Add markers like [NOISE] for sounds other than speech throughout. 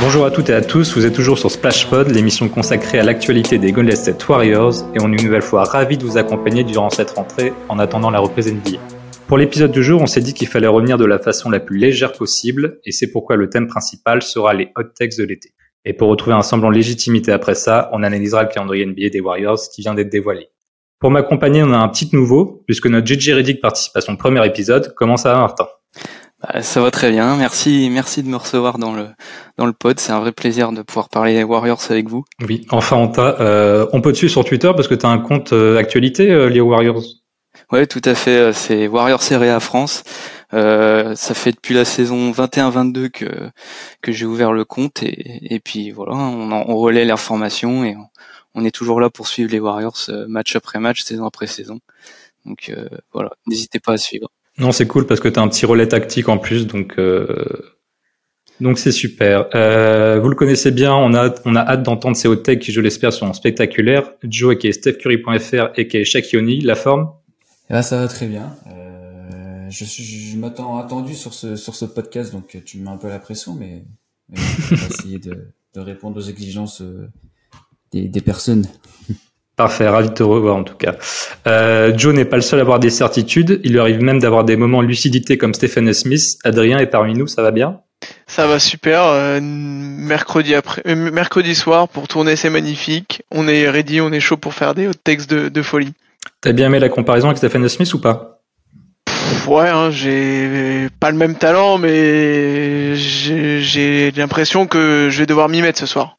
Bonjour à toutes et à tous, vous êtes toujours sur Splashpod, l'émission consacrée à l'actualité des Golden State Warriors, et on est une nouvelle fois ravis de vous accompagner durant cette rentrée en attendant la reprise NBA. Pour l'épisode du jour, on s'est dit qu'il fallait revenir de la façon la plus légère possible, et c'est pourquoi le thème principal sera les hot takes de l'été. Et pour retrouver un semblant de légitimité après ça, on analysera le calendrier NBA des Warriors qui vient d'être dévoilé. Pour m'accompagner, on a un petit nouveau, puisque notre JJ Reddick participe à son premier épisode. Comment ça va, Martin? Bah, ça va très bien. Merci, merci de me recevoir dans le dans le pod. C'est un vrai plaisir de pouvoir parler des Warriors avec vous. Oui, enfin on t'a. Euh, on peut te suivre sur Twitter parce que tu as un compte euh, actualité euh, lié aux Warriors? Ouais, tout à fait. Euh, c'est Warriors à France. Euh, ça fait depuis la saison 21-22 que que j'ai ouvert le compte et, et puis voilà, on, on relaie l'information et on, on, est toujours là pour suivre les Warriors match après match, saison après saison. Donc voilà, n'hésitez pas à suivre. Non, c'est cool parce que tu as un petit relais tactique en plus, donc euh, donc c'est super. Euh, vous le connaissez bien, on a on a hâte d'entendre ces hot takes qui, je l'espère, sont spectaculaires. Joe qui est StephCurry.fr et qui est Shakioni, la forme? Eh ben, ça va très bien. Euh, je je m'attends attendu sur ce sur ce podcast, donc tu me mets un peu la pression, mais, mais [LAUGHS] on va essayer de, de répondre aux exigences euh, des, des personnes. Parfait, ravi de te revoir en tout cas. Euh, Joe n'est pas le seul à avoir des certitudes, il lui arrive même d'avoir des moments de lucidité comme Stephen Smith. Adrien est parmi nous, ça va bien? Ça va super. Euh, mercredi après, euh, mercredi soir pour tourner, c'est magnifique. On est ready, on est chaud pour faire des textes de, de folie. T'as bien aimé la comparaison avec Stephen Smith ou pas? Ouais, hein, j'ai pas le même talent, mais j'ai l'impression que je vais devoir m'y mettre ce soir.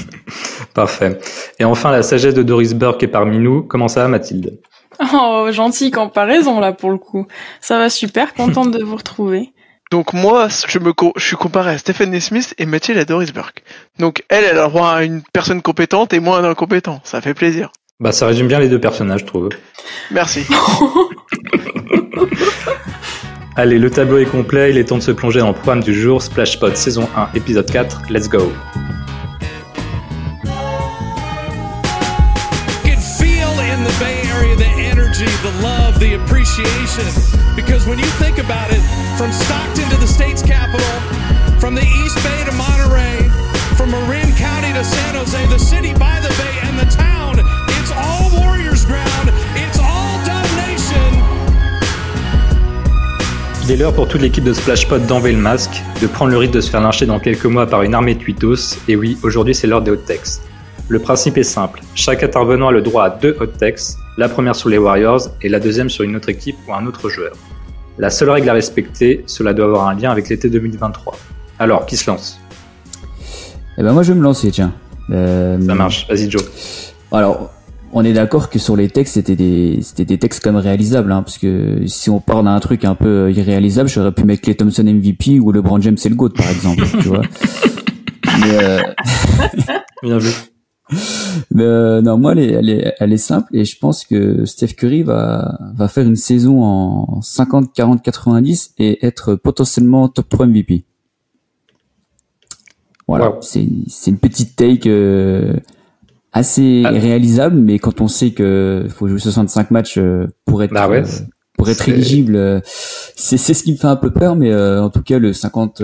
[LAUGHS] Parfait. Et enfin, la sagesse de Doris Burke est parmi nous. Comment ça va, Mathilde? Oh, gentille comparaison, là, pour le coup. Ça va super, contente de [LAUGHS] vous retrouver. Donc moi, je me je suis comparé à Stephanie Smith et Mathilde à Doris Burke. Donc elle, elle a le droit à une personne compétente et moi un incompétent. Ça fait plaisir. Bah ça résume bien les deux personnages, je trouve. Merci. [LAUGHS] Allez, le tableau est complet, il est temps de se plonger dans le programme du jour, Splashpod saison 1, épisode 4, let's go the love, the appreciation. Because when you think about it, from Stockton to the state's capital, from the East Bay to Monterey, from Marin County to San Jose, the city by the bay Il est l'heure pour toute l'équipe de Splashpot d'enlever le masque, de prendre le risque de se faire lyncher dans quelques mois par une armée de tweetos, et oui, aujourd'hui c'est l'heure des hot textes. Le principe est simple, chaque intervenant a le droit à deux hot textes, la première sur les Warriors et la deuxième sur une autre équipe ou un autre joueur. La seule règle à respecter, cela doit avoir un lien avec l'été 2023. Alors, qui se lance? Eh ben moi je vais me lancer, tiens. Euh... Ça marche, vas-y Joe. Alors, on est d'accord que sur les textes, c'était des, c'était des textes comme réalisables, hein, parce que si on part d'un truc un peu irréalisable, j'aurais pu mettre Clay Thompson MVP ou LeBron James et le GOAT, par exemple, tu vois. [LAUGHS] Mais euh... [LAUGHS] Bien vu. Mais euh, non, moi, elle est, elle, est, elle est simple et je pense que Steph Curry va, va faire une saison en 50, 40, 90 et être potentiellement top 3 MVP. Voilà, wow. c'est une petite take euh, assez ah. réalisable, mais quand on sait que faut jouer 65 matchs euh, pour être bah ouais, pour être éligible, c'est c'est ce qui me fait un peu peur, mais euh, en tout cas le 50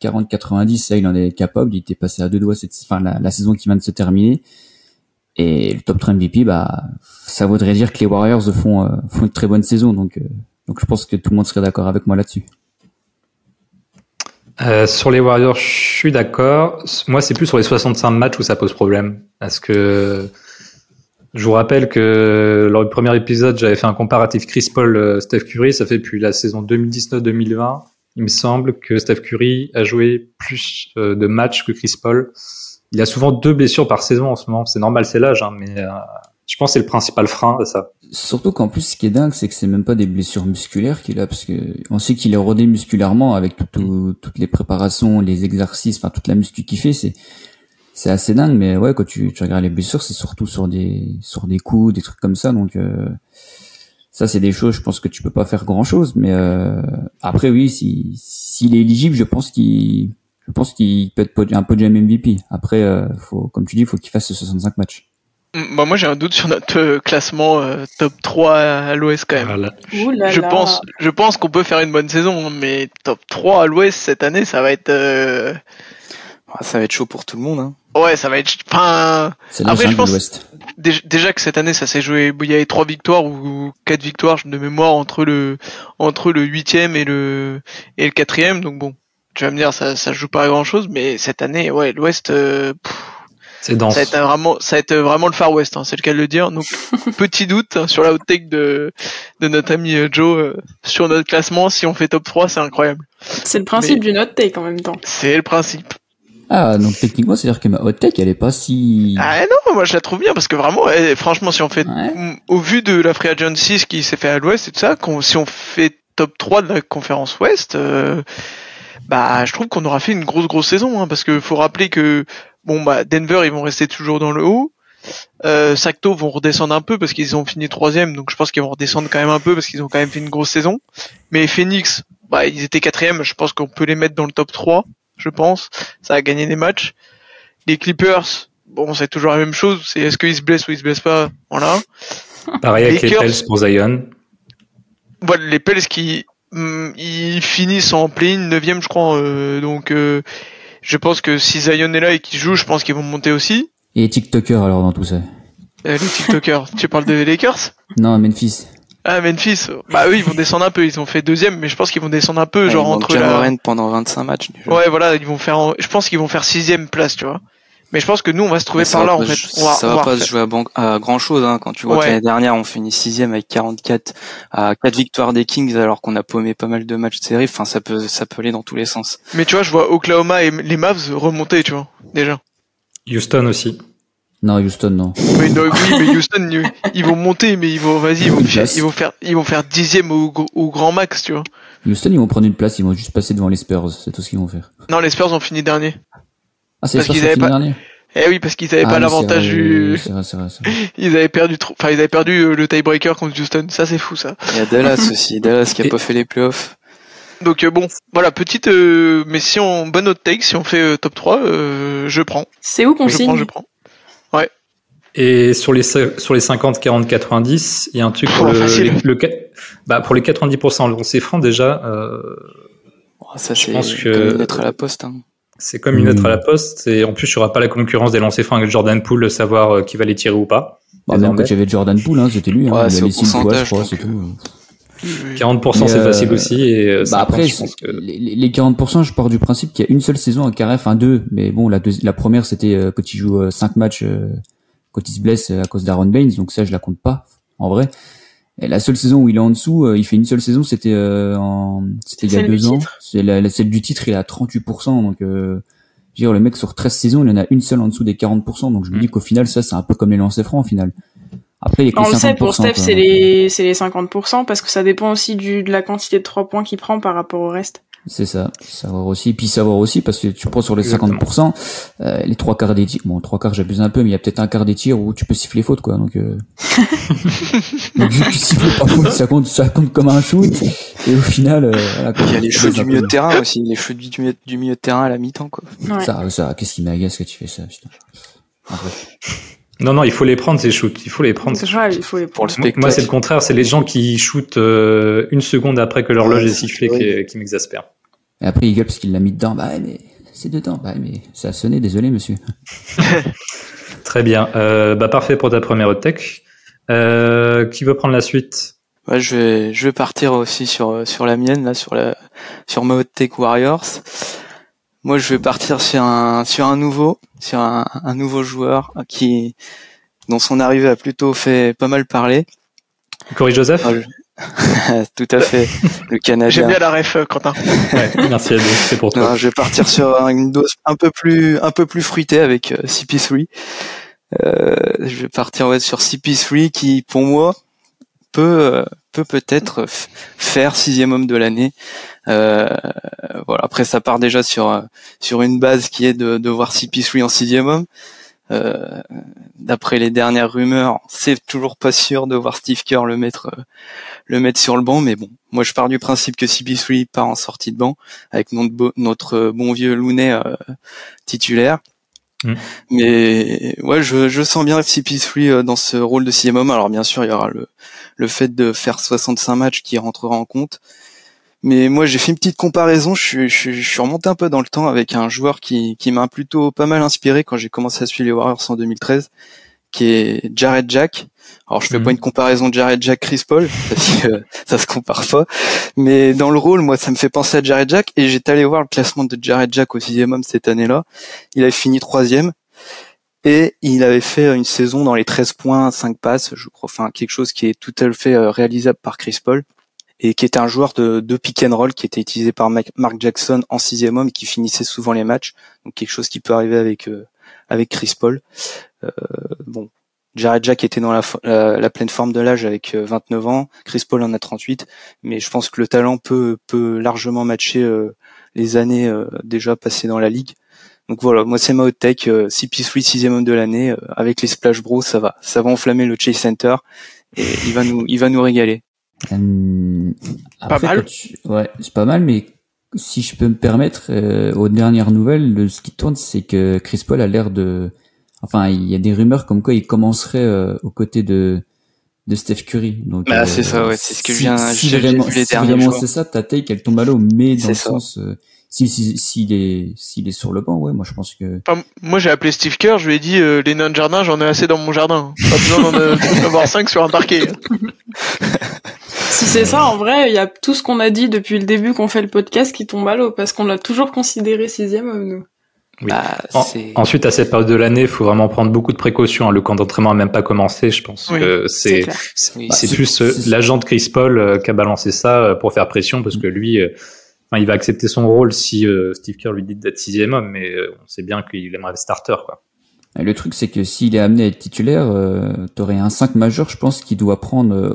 40 90 ça il en est capable, il était passé à deux doigts cette enfin la, la saison qui vient de se terminer. Et le top 3 MVP, bah, ça voudrait dire que les Warriors font, euh, font une très bonne saison. Donc, euh, donc je pense que tout le monde serait d'accord avec moi là-dessus. Euh, sur les Warriors, je suis d'accord. Moi, c'est plus sur les 65 matchs où ça pose problème. Parce que je vous rappelle que lors du premier épisode, j'avais fait un comparatif Chris Paul-Steph Curry. Ça fait depuis la saison 2019-2020. Il me semble que Steph Curry a joué plus de matchs que Chris Paul il a souvent deux blessures par saison en ce moment. C'est normal, c'est l'âge, hein, mais euh, je pense que c'est le principal frein à ça. Surtout qu'en plus, ce qui est dingue, c'est que c'est même pas des blessures musculaires qu'il a, parce que on sait qu'il est rodé musculairement avec tout, tout, toutes les préparations, les exercices, enfin toute la muscu qu'il fait, c'est c'est assez dingue. Mais ouais, quand tu, tu regardes les blessures, c'est surtout sur des sur des coups, des trucs comme ça. Donc euh, ça, c'est des choses, je pense que tu peux pas faire grand chose. Mais euh, après, oui, si s'il est éligible, je pense qu'il je pense qu'il peut être un podium MVP. Après, euh, faut, comme tu dis, il faut qu'il fasse 65 matchs. Mm, bah moi j'ai un doute sur notre euh, classement euh, top 3 à l'ouest quand même. Voilà. Ouh là je là. pense je pense qu'on peut faire une bonne saison hein, mais top 3 à l'ouest cette année ça va être euh, Ah, Ça va être chaud pour tout le monde. Hein. ouais ça va être enfin Après, je pense- déjà que cette année ça s'est joué il y avait trois victoires ou quatre victoires de mémoire entre le entre le huitième et le et le quatrième donc bon tu vas me dire ça ça joue pas à grand chose mais cette année ouais l'ouest euh, pff, C'est dense. ça va être vraiment ça va être vraiment le Far West hein, c'est le cas de le dire donc [LAUGHS] petit doute hein, sur la hot take de de notre ami euh, Joe euh, sur notre classement si on fait top 3 c'est incroyable C'est le principe du note take en même temps. c'est le principe Ah, donc techniquement, c'est-à-dire que ma hot take, elle est pas si... ah non moi je la trouve bien parce que vraiment ouais, franchement si on fait Ouais. Au vu de la Free Agency ce qui s'est fait à l'ouest et tout ça, qu'on- si on fait top 3 de la conférence ouest, euh, bah je trouve qu'on aura fait une grosse grosse saison, hein, parce que faut rappeler que bon bah Denver ils vont rester toujours dans le haut. Euh, Sacto vont redescendre un peu parce qu'ils ont fini troisième, donc je pense qu'ils vont redescendre quand même un peu parce qu'ils ont quand même fait une grosse saison. Mais Phoenix, bah ils étaient quatrième, je pense qu'on peut les mettre dans le top 3, je pense. Ça a gagné des matchs. Les Clippers, bon c'est toujours la même chose, c'est est-ce qu'ils se blessent ou ils se blessent pas, voilà. Pareil avec les. Pels pour Zion. voilà, les Pels qui hum, ils finissent en play-in 9 je crois euh, donc euh, je pense que si Zion est là et qu'il joue je pense qu'ils vont monter aussi Et TikToker, alors, dans tout ça. Euh, les TikTokers tu parles des Lakers? Non, Memphis. ah Memphis bah eux ils vont descendre un peu ils ont fait deuxième mais je pense qu'ils vont descendre un peu Ouais, genre il manque entre la pendant 25 matchs. ouais voilà ils vont faire en- je pense qu'ils vont faire sixième place tu vois mais je pense que nous on va se trouver par là va en fait on va, ça on va va pas se jouer à, grand chose hein, quand tu vois Ouais. que l'année dernière on finit sixième avec 44 à 4 victoires des Kings alors qu'on a paumé pas mal de matchs de série. Enfin ça peut ça peut aller dans tous les sens. mais tu vois je vois Oklahoma et les Mavs remonter tu vois déjà Houston aussi. Non, Houston, non. Mais non, oui, mais Houston, ils, vont monter, mais ils vont, vas-y, ils vont, faire, ils vont faire, ils vont faire dixième au, au grand max, tu vois. Houston, ils vont prendre une place, ils vont juste passer devant les Spurs. C'est tout ce qu'ils vont faire. Non, les Spurs ont fini dernier. Ah, c'est Parce qu'ils avaient pas- dernier Eh oui, parce qu'ils avaient Ah, pas l'avantage du, vrai, vrai, vrai. [LAUGHS] ils avaient perdu trop, enfin, ils avaient perdu euh, le tiebreaker contre Houston. Ça, c'est fou, ça. Il y a Dallas [LAUGHS] aussi, Dallas qui a Et- pas fait les playoffs. Donc, euh, bon, voilà, petite, euh, mais si on, bonne hot take, si on fait euh, top 3, euh, je prends. C'est où qu'on Je prends, signe je prends. Et sur les, sur les 50, 40, 90, il y a un truc pour Oh, le, le, bah, pour les 90% lancés francs déjà, euh, Oh, ça Je c'est pense que- lettre à la poste. Hein. C'est comme une lettre à la poste. Et en plus, il n'y aura pas la concurrence des lancers francs avec Jordan Poole de savoir euh, qui va les tirer ou pas. Bah, même quand j'avais Jordan Poole, hein, c'était lui. Hein, il c'est a au laissé une fois, je crois, c'est tout. 40% Mais, c'est euh, facile aussi. Et euh, Bah 50, après, je pense que... les, les 40%, je pars du principe qu'il y a une seule saison à carré, enfin deux, mais bon, la, deuxi- la première, c'était euh, quand il joue 5 matchs, euh, quand il se blesse euh, à cause d'Aaron Baines, donc ça, je la compte pas, en vrai. Et la seule saison où il est en dessous, euh, il fait une seule saison, c'était euh, en, c'était il y a deux ans. C'est la, la- celle du titre, il est à 38%, donc euh, je veux dire, le mec sur 13 saisons, il en a une seule en dessous des 40%, donc je me dis qu'au final, ça, c'est un peu comme les lancers francs, au final. Après, il y a que On le sait, pour 50%, Steph, c'est les, c'est les 50% parce que ça dépend aussi du, de la quantité de 3 points qu'il prend par rapport au reste. C'est ça, savoir aussi, puis savoir aussi parce que tu prends sur les Exactement. 50%, euh, les trois quarts des tirs, bon trois quarts j'abuse un peu, mais il y a peut-être un quart des tirs où tu peux siffler faute quoi, donc, euh... [LAUGHS] donc vu que tu siffles pas faute, ça compte, ça compte comme un shoot, et au final, euh, voilà, quoi. Il y a les cheveux Ça du milieu de terrain aussi, les cheveux du milieu, du milieu de terrain à la mi-temps quoi. Ouais. Ça, ça, qu'est-ce qui m'agace que tu fais ça, putain. Après. Non, non, il faut les prendre ces shoots. Il faut les prendre. C'est ces vrai, il faut les Pour le prendre. Moi, c'est le contraire. C'est les gens qui shootent euh, une seconde après que l'horloge Ouais, est sifflée qui, qui m'exaspère. Et après il gueule parce qu'il l'a mis dedans, bah mais c'est dedans, bah mais ça a sonné, désolé monsieur. [LAUGHS] Très bien. Euh, bah, parfait pour ta première hot tech. Euh, qui veut prendre la suite? Ouais, je vais, je vais partir aussi sur, sur la mienne, là, sur la, sur ma hot take Warriors. Moi, je vais partir sur un, sur un nouveau, sur un, un nouveau joueur qui, dont son arrivée a plutôt fait pas mal parler. Corey Joseph? Ah, je- [LAUGHS] Tout à fait, le J'aime Canadien. bien la ref, euh, Quentin. [LAUGHS] Ouais, Merci Ado, c'est pour toi. Non, je vais partir sur une dose un peu plus, un peu plus fruitée avec euh, CP3. Euh, je vais partir ouais, sur CP3 qui, pour moi, peut, euh, peut peut-être faire sixième homme de l'année. Euh, voilà. Après, ça part déjà sur euh, sur une base qui est de, de voir CP3 en sixième homme. Euh, D'après les dernières rumeurs, c'est toujours pas sûr de voir Steve Kerr le mettre euh, le mettre sur le banc, mais bon, moi je pars du principe que CP3 part en sortie de banc avec notre, notre bon vieux Looney euh, titulaire. Mm. Mais ouais, je, je sens bien CP3 euh, dans ce rôle de sixième homme. Alors bien sûr, il y aura le, le fait de faire 65 matchs qui rentrera en compte. Mais moi, j'ai fait une petite comparaison. Je suis, je, je suis remonté un peu dans le temps avec un joueur qui, qui m'a plutôt pas mal inspiré quand j'ai commencé à suivre les Warriors en 2013, qui est Jared Jack. Alors, je fais Mhm. pas une comparaison de Jared Jack Chris Paul [LAUGHS] parce que ça se compare pas. Mais dans le rôle, moi, ça me fait penser à Jared Jack. Et j'étais allé voir le classement de Jared Jack au sixième homme cette année-là. Il avait fini troisième. Et il avait fait une saison dans les 13 points, 5 passes, je crois, enfin quelque chose qui est tout à fait euh, réalisable par Chris Paul et qui était un joueur de, de pick and roll qui était utilisé par Mark Jackson en sixième homme et qui finissait souvent les matchs. Donc quelque chose qui peut arriver avec euh, Chris Paul. Euh, bon, Jared Jack était dans la, pleine forme de l'âge avec euh, 29 ans. Chris Paul en a 38, mais je pense que le talent peut peut largement matcher euh, les années euh, déjà passées dans la ligue. Donc voilà, moi c'est ma hot tech, euh, CP3 sixième homme de l'année, euh, avec les Splash Bros, ça va, ça va enflammer le Chase Center et il va nous, il va nous régaler. Hum, après, mal. tu- Ouais, c'est pas mal, mais si je peux me permettre, euh, aux dernières nouvelles, le, ce qui tourne, c'est que Chris Paul a l'air de... Enfin, il y a des rumeurs comme quoi il commencerait euh, aux côtés de de Steph Curry. Donc, Bah, euh, c'est ça, ouais, c'est ce que je si- viens- Si, vraiment, si vraiment c'est ça, ta take, elle tombe à l'eau, mais dans le ça. sens, euh, si si s'il est s'il est sur le banc, ouais, moi je pense que Enfin, moi j'ai appelé Steve Kerr, je lui ai dit euh, les nains de jardin, j'en ai assez dans mon jardin. Pas besoin d'en euh, [LAUGHS] avoir 5 sur un parquet. Si c'est ça, en vrai, il y a tout ce qu'on a dit depuis le début qu'on fait le podcast qui tombe à l'eau, parce qu'on l'a toujours considéré sixième homme, nous. Oui. Bah, En- ensuite, à cette période de l'année, il faut vraiment prendre beaucoup de précautions. hein. Le camp d'entraînement n'a même pas commencé. Je pense Oui, que C'est c'est Oui. Bah, plus euh, l'agent de Chris Paul euh, qui a balancé ça euh, pour faire pression parce que lui, euh, enfin, il va accepter son rôle si euh, Steve Kerr lui dit d'être sixième homme, mais euh, on sait bien qu'il aimerait le starter. Quoi. Le truc, c'est que s'il est amené à être titulaire, euh, t'aurais un 5 majeur, je pense, qui doit prendre euh,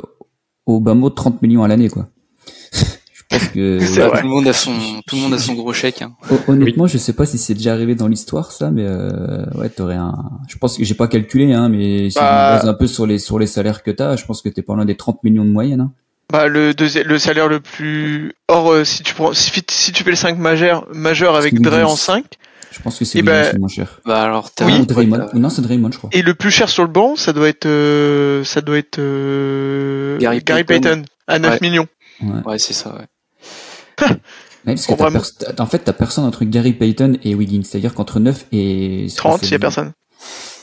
au bas mot 30 millions à l'année, quoi. [LAUGHS] je pense que... Tout le monde a son, tout le monde a son gros chèque. Hein. Hon- Honnêtement, je sais pas si c'est déjà arrivé dans l'histoire, ça, mais euh, ouais, t'aurais un... Je pense que j'ai pas calculé, hein, mais si Bah- me base un peu sur les, sur les salaires que t'as, je pense que t'es pas loin des 30 millions de moyenne, hein. Bah le deuxième, le salaire le plus or euh, si tu prends si, si tu fais le 5 majeur majeur avec Dre en 5 Je pense que c'est Eh ben, le moins cher. Bah alors, Oui, Draymond. Ou non, c'est Draymond, je crois. et le plus cher sur le banc, ça doit être euh, ça doit être euh, Gary Payton. Payton. à 9 Ouais. millions. Ouais. ouais, c'est ça. Ouais. [LAUGHS] Parce que en fait, t'as personne entre Gary Payton et Wiggins. C'est-à-dire qu'entre 9 et... 30, il y a personne.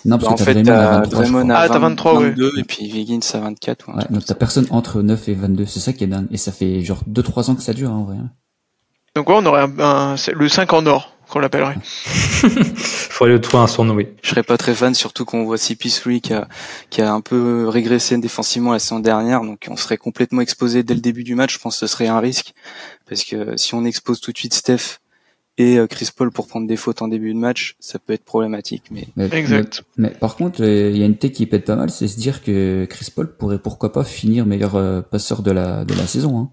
Non, Bah, parce en que t'as fait, Draymond à t'as 23, je Draymond crois. à Ah, t'as 23, ouais. 22 et puis Wiggins à 24. Ouais, Ouais, donc t'as personne entre 9 et 22. C'est ça qui est dingue. Et ça fait genre 2-3 ans que ça dure, hein, en vrai. hein. Donc ouais, on aurait un, un- le 5 en or qu'on l'appellerait. [LAUGHS] Faudrait le trouver un surnom, oui. Je serais pas très fan, surtout qu'on voit CP3 qui a, qui a un peu régressé défensivement la saison dernière, donc on serait complètement exposé dès le début du match. Je pense que ce serait un risque, parce que si on expose tout de suite Steph et euh, Chris Paul pour prendre des fautes en début de match, ça peut être problématique. Mais Mais, Exact. Mais, mais par contre, euh, il y a une tech qui pète pas mal, c'est se dire que Chris Paul pourrait pourquoi pas finir meilleur euh, passeur de la, de la saison. Hein.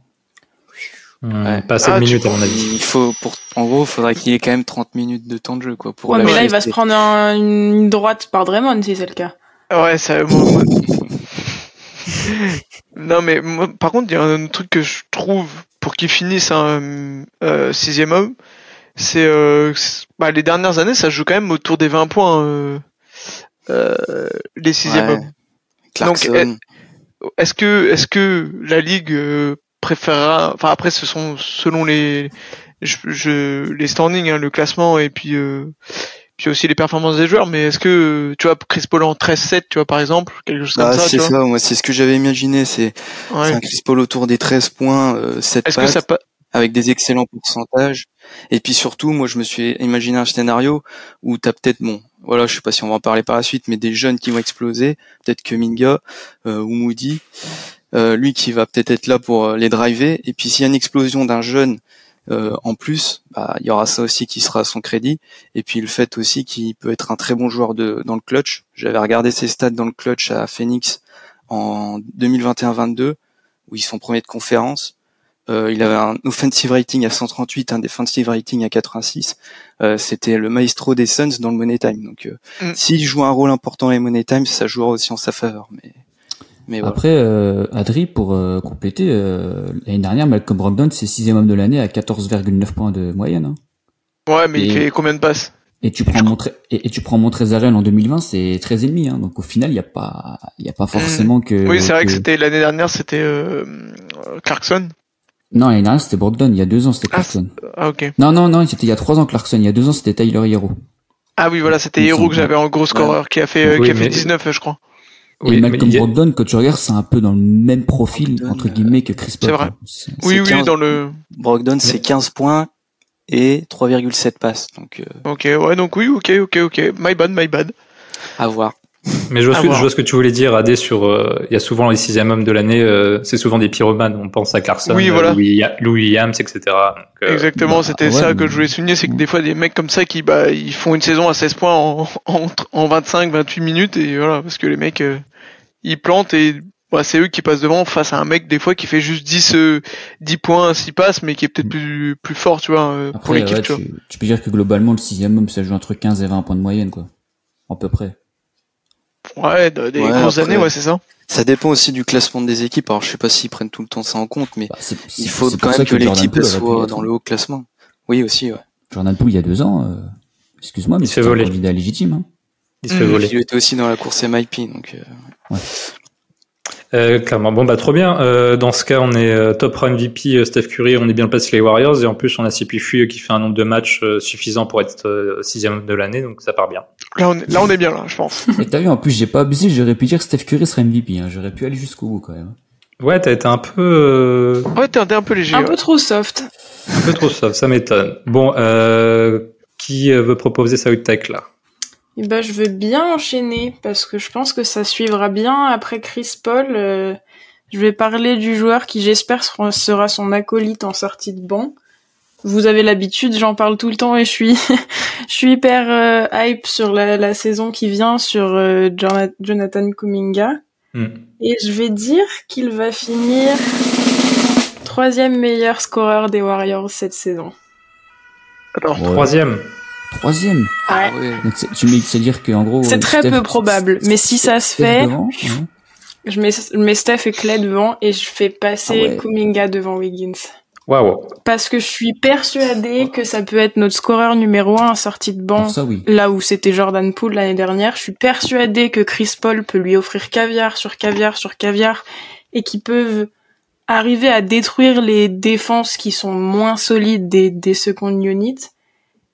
Hum, Ouais. Pas assez Ah, de tu- minutes, à mon avis. il faut, pour, en gros, il faudrait qu'il ait quand même 30 minutes de temps de jeu, quoi, pour Ouais, mais là, il va se prendre un- une droite par Draymond, si c'est le cas. Ouais, ça. moi- [LAUGHS] non mais moi, par contre, il y a un truc que je trouve pour qu'il finisse un euh, sixième homme, c'est euh, bah, les dernières années, ça joue quand même autour des 20 points. euh, euh, les sixième Ouais. Clarkson. Est-ce que est-ce que la ligue euh, préférera enfin après ce sont selon les je, je- les standings hein, le classement et puis euh, puis aussi les performances des joueurs mais est-ce que tu vois Chris Paul en 13-7 tu vois par exemple quelque chose comme Ah, ça, c'est ça, moi c'est ce que j'avais imaginé, c'est Ouais. un Chris Paul autour des 13 points, euh, 7 Est-ce que passes, ça avec des excellents pourcentages. Et puis surtout, moi je me suis imaginé un scénario où t'as peut-être, bon, voilà, je sais pas si on va en parler par la suite, mais des jeunes qui vont exploser, peut-être que Minga euh, ou Moody, euh, lui qui va peut-être être là pour euh, les driver. Et puis s'il y a une explosion d'un jeune en plus, bah, il y aura ça aussi qui sera à son crédit. Et puis le fait aussi qu'il peut être un très bon joueur de, dans le clutch. J'avais regardé ses stats dans le clutch à Phoenix en 2021-22, où ils sont premiers de conférence. Euh, il avait un offensive rating à 138, un defensive rating à 86. Euh, C'était le maestro des Suns dans le Money Time. Donc, euh, Mm. s'il joue un rôle important dans les Money Time, ça jouera aussi en sa faveur. Mais, mais voilà. Après, euh, Adri, pour euh, compléter, euh, l'année dernière, Malcolm Brogdon, c'est sixième homme de l'année à 14,9 points de moyenne. hein. Ouais, mais il fait combien de passes? Et tu prends mon et, et tu prends mon en 2020, c'est 13 et demi. Hein. Donc au final, il y a pas, il y a pas forcément que. Mm. Oui, c'est vrai que c'était l'année dernière, c'était euh, Clarkson. Non, l'année dernière, c'était Brogdon. Il y a deux ans, c'était Ah, Clarkson. Ah ok. Non, non, non, c'était il y a trois ans Clarkson. Il y a deux ans, c'était Tyler Hero. Ah oui, voilà, c'était Hero que j'avais en gros scoreur qui a fait euh, Oui, qui a fait mais- 19, je crois. Et Oui, mais Malcolm a- Brogdon, quand tu regardes, c'est un peu dans le même profil Brogdon, entre guillemets que Chris Paul. c'est vrai. Oui, oui, 15. dans le. Brogdon, c'est 15 points et 3,7 passes. Donc, euh, Ok, ouais, donc oui, ok, ok, ok. My bad, my bad. à voir. Mais je vois, ce que, voir. je vois ce que tu voulais dire, Adé, sur, euh, il y a souvent les sixième hommes de l'année, euh, c'est souvent des pyromanes, on pense à Clarkson, Oui, euh, voilà. Louis, Lou Williams, etc. Donc, euh, Exactement, bah, c'était ouais, ça mais- que je voulais souligner, c'est que des fois des mecs comme ça qui bah ils font une saison à 16 points en, en, en 25, 28 minutes et voilà parce que les mecs euh, ils plantent et bah, c'est eux qui passent devant face à un mec des fois qui fait juste 10 euh, 10 points, 6 passes mais qui est peut-être plus plus fort, tu vois, euh, pour l'équipe, ouais, tu vois. tu, tu peux dire que globalement, le sixième homme, ça joue entre 15 et 20 points de moyenne, quoi. À peu près. Ouais, de- des Ouais, grosses après- années, ouais, c'est ça. Ça dépend aussi du classement des équipes. Alors, je sais pas s'ils prennent tout le temps ça en compte, mais Bah, c'est- il c'est- faut c'est quand même que, l'équipe soit dans le haut classement. Oui, aussi, ouais. Jordan Poole, il y a deux ans, euh, excuse-moi, mais Il se fait c'était un voler. candidat légitime. Hein. il se fait Mmh. voler. Il était aussi dans la course MIP, donc euh, Euh, clairement. Bon, bah, trop bien. Euh, dans ce cas, on est euh, top run MVP, euh, Steph Curry, on est bien placé les Warriors, et en plus, on a CP3 euh, qui fait un nombre de matchs euh, suffisant pour être euh, sixième de l'année, donc ça part bien. Là on est, là on est bien là, je pense. [LAUGHS] Et t'as vu, en plus, j'ai pas abusé, j'aurais pu dire Steph Curry serait MVP, hein. J'aurais pu aller jusqu'au bout, quand même. Ouais, t'as été un peu, euh, Ouais, t'es un, t'es un peu léger. Un ouais. peu trop soft. un peu trop soft, ça m'étonne. Bon, euh, qui veut proposer sa hot take là? Eh ben, je veux bien enchaîner parce que je pense que ça suivra bien après Chris Paul. euh, je vais parler du joueur qui, j'espère, sera son acolyte en sortie de banc. Vous avez l'habitude, j'en parle tout le temps et je suis, [LAUGHS] je suis hyper euh, hype sur la, la saison qui vient sur euh, Jona- Jonathan Kuminga. Hmm. Et je vais dire qu'il va finir troisième meilleur scoreur des Warriors cette saison. Ouais. Troisième. Troisième. ah ouais. Donc, c'est- tu mets, c'est-à-dire qu'en gros. C'est euh, très Steph- peu probable, mais si ça se Steph fait, devant, ouais. Je mets, je mets Steph et Clay devant et je fais passer Ah ouais. Kuminga devant Wiggins. Waouh. Parce que je suis persuadée que ça peut être notre scoreur numéro un sorti de banc. Ça, oui. Là où c'était Jordan Poole l'année dernière, je suis persuadée que Chris Paul peut lui offrir caviar sur caviar sur caviar et qu'ils peuvent arriver à détruire les défenses qui sont moins solides des, des second units.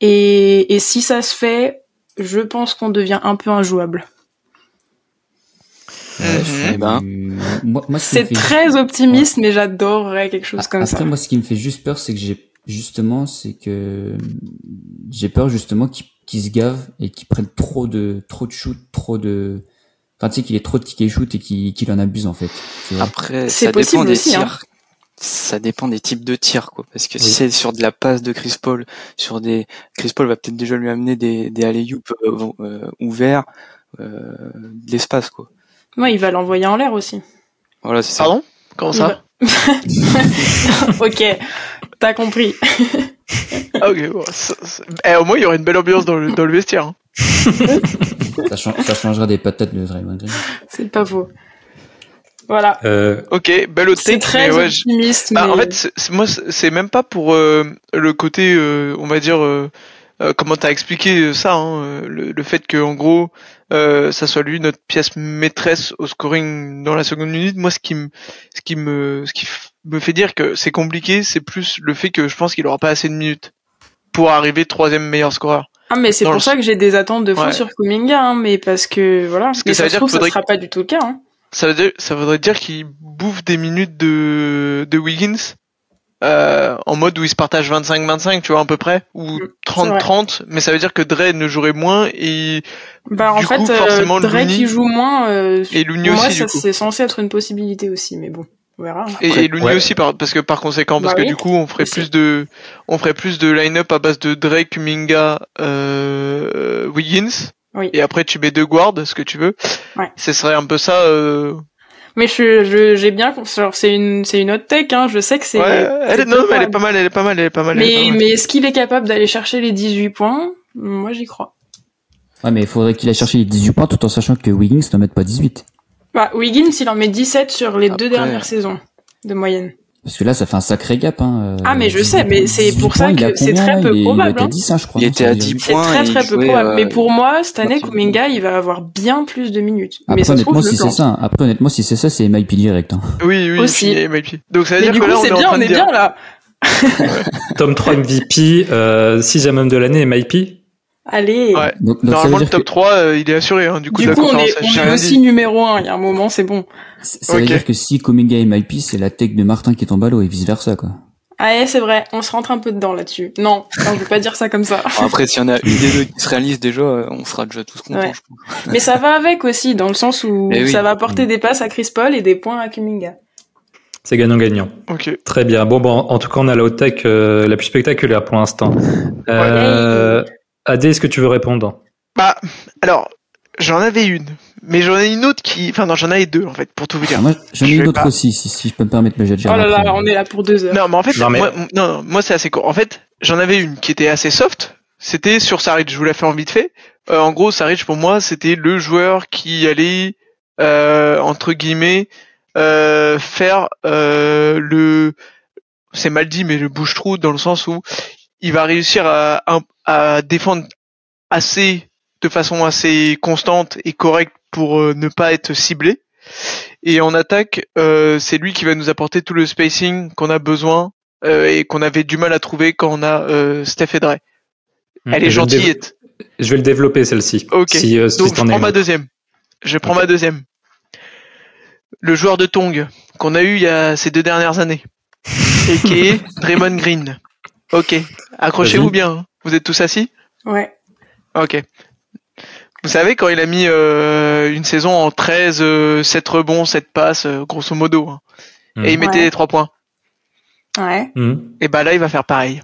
Et, et si ça se fait, je pense qu'on devient un peu injouable. Je suis- Eh ben. moi, moi, ce qui me C'est fait- très optimiste, mais j'adorerais quelque chose comme Après, ça. moi, ce qui me fait juste peur, c'est que j'ai, justement, c'est que j'ai peur, justement, qu'ils se gavent et qu'ils prennent trop de, trop de shoot, trop de, enfin, tu sais, qu'il ait trop de tickets shoot et qu'il en abuse, en fait. Tu vois. Après, C'est ça dépend possible des aussi, hein. Ça dépend des types de tirs, quoi. Parce que si c'est sur de la passe de Chris Paul, sur des, Chris Paul va peut-être déjà lui amener des, des alley-oop euh, euh, ouverts, euh, de l'espace, quoi. Moi, il va l'envoyer en l'air aussi. Voilà, c'est ça. Pardon? Comment ça? [LAUGHS] Ok, t'as compris. Ah ok, bon, ça- ça- eh, au moins il y aurait une belle ambiance dans le, dans le vestiaire. hein. Ça changera des patates de Draymond Green. C'est pas faux. Voilà. Euh, Ok, belle autre C'est très mais ouais, je- optimiste, Bah, mais en fait, moi, c'est même pas pour euh, le côté, euh, on va dire, euh, euh, comment t'as expliqué ça, hein, le, le fait que en gros, euh, ça soit lui notre pièce maîtresse au scoring dans la seconde unité. Moi, ce qui me, ce qui me, ce qui f- me fait dire que c'est compliqué, c'est plus le fait que je pense qu'il aura pas assez de minutes pour arriver troisième meilleur scoreur. ah mais c'est pour le- ça que j'ai des attentes de fou Ouais. sur Kuminga, hein, mais parce que voilà. Parce que mais ça ça, veut se dire trouve, qu'il faudrait ça sera pas du tout le cas. Hein. Ça veut dire, ça voudrait dire qu'il bouffe des minutes de, de Wiggins. Euh, en mode où ils se partagent 25-25, tu vois, à peu près, ou Mm, 30-30, mais ça veut dire que Dre ne jouerait moins et, Bah en Du fait, coup, euh, forcément, Dre Looney- qui joue moins. Euh, et Looney pour moi, aussi, ça c'est censé être une possibilité aussi, mais bon, on verra. Et, et Looney ouais. aussi, par, parce que par conséquent, parce Bah que oui. du coup, on ferait plus de, on ferait plus de line-up à base de Drake, Kuminga, euh, Wiggins. Oui. Et après, tu mets deux guards, ce que tu veux. Ouais. Ce serait un peu ça, euh, Mais je, je, j'ai bien, alors c'est une, c'est une autre tech, hein. Je sais que c'est. Ouais, elle est, c'est non, peu mais elle est probable. pas mal, elle est pas mal, elle est pas mal. est Mais, pas mal. mais est-ce qu'il est capable d'aller chercher les 18 points? Moi, j'y crois. Ouais, mais il faudrait qu'il aille chercher les 18 points tout en sachant que Wiggins n'en met pas 18. Bah, Wiggins, il en met 17 sur les deux dernières saisons de moyenne. Parce que là, ça fait un sacré gap. Hein. Ah, mais je 18 sais, mais points, c'est 18 pour ça points, que c'est très peu il probable, Il était à hein. 10, hein, je crois. Il était ça à veut 10 dire- C'est points très très peu jouait, probable. euh, Mais pour moi, cette année. Kuminga, il va avoir bien plus de minutes. mais Après, ça se trouve, honnêtement, je si c'est ça, après, honnêtement, si c'est ça, c'est MIP direct. Hein. Oui, oui, Aussi. MIP. Donc ça veut Mais dire du que coup, là, on c'est est en bien, on est bien là. Tome 3 MVP, euh, sixième homme de l'année, MIP. Allez. Ouais. Donc, donc ça veut Normalement, le dire top que, 3, euh, il est assuré, hein, du coup, Du de la coup, on est, J'ai on est aussi numéro 1. Il y a un moment, c'est bon. ça veut dire que si Kuminga est MIP, c'est la tech de Martin qui tombe à l'eau et vice versa, quoi. Ah, ouais, c'est vrai. On se rentre un peu dedans là-dessus. Non, non, je vais pas dire ça comme ça. Après, s'il y en a une des deux qui se réalise déjà, euh, on sera déjà tous contents. Ouais. je pense. Mais ça va avec aussi, dans le sens où Eh oui. ça va apporter des passes à Chris Paul et des points à Kuminga. C'est gagnant-gagnant. Ok. Très bien. Bon, bon, en tout cas, on a la haute tech euh, la plus spectaculaire pour l'instant. Euh, Adé, est-ce que tu veux répondre? Bah, alors, j'en avais une. Mais j'en ai une autre qui, enfin, non, j'en avais deux, en fait, pour tout vous dire. Moi, j'en ai Je une autre pas. aussi, si, si je peux me permettre, mais j'ai déjà Oh là là, on est là pour deux heures. Non, mais en fait, Non, mais- Moi, non, non, moi c'est assez court. En fait, j'en avais une qui était assez soft. C'était sur Saric. Je vous la fais en vite fait. Euh, en gros, Saric pour moi, c'était le joueur qui allait euh, entre guillemets euh, faire euh, le. C'est mal dit, mais le bouche-trou dans le sens où il va réussir à, défendre assez de façon assez constante et correcte pour euh, ne pas être ciblé. Et en attaque, euh, c'est lui qui va nous apporter tout le spacing qu'on a besoin euh, et qu'on avait du mal à trouver quand on a euh, Steph et Dre. Elle est Je vais Je vais le développer, celle-ci. Ok. Si, si Donc je prends ma deuxième. Je prends ma deuxième. Le joueur de Tong qu'on a eu il y a ces deux dernières années, et qui est Draymond Green. Ok. Accrochez-vous bien. hein. Vous êtes tous assis Ouais. Ok. Vous savez quand il a mis euh, une saison en 13, euh, 7 rebonds, 7 passes, euh, grosso modo, hein, Hmm. et il mettait Ouais. les 3 points. Ouais. Hmm. Et bah là il va faire pareil.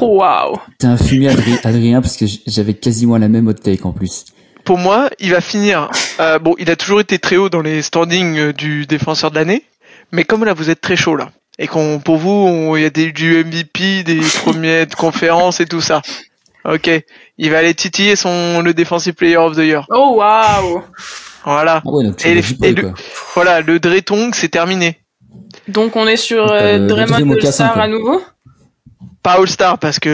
Oh, Waouh. T'es un fumé, Adri- Adrien, parce que j'avais quasiment la même hot take en plus. Pour moi, il va finir. euh, bon, il a toujours été très haut dans les standings euh, du défenseur de l'année, mais comme là vous êtes très chaud là, et qu'on pour vous il y a des, du MVP, des [LAUGHS] premiers de conférence et tout ça. Ok, il va aller titiller son le defensive player of the year. Oh waouh. Voilà, Ah ouais, donc tu Et du et le- voilà le Dretong c'est terminé. Donc on est sur Euh, euh, le Draymond All-Star à nouveau? Pas All Star parce que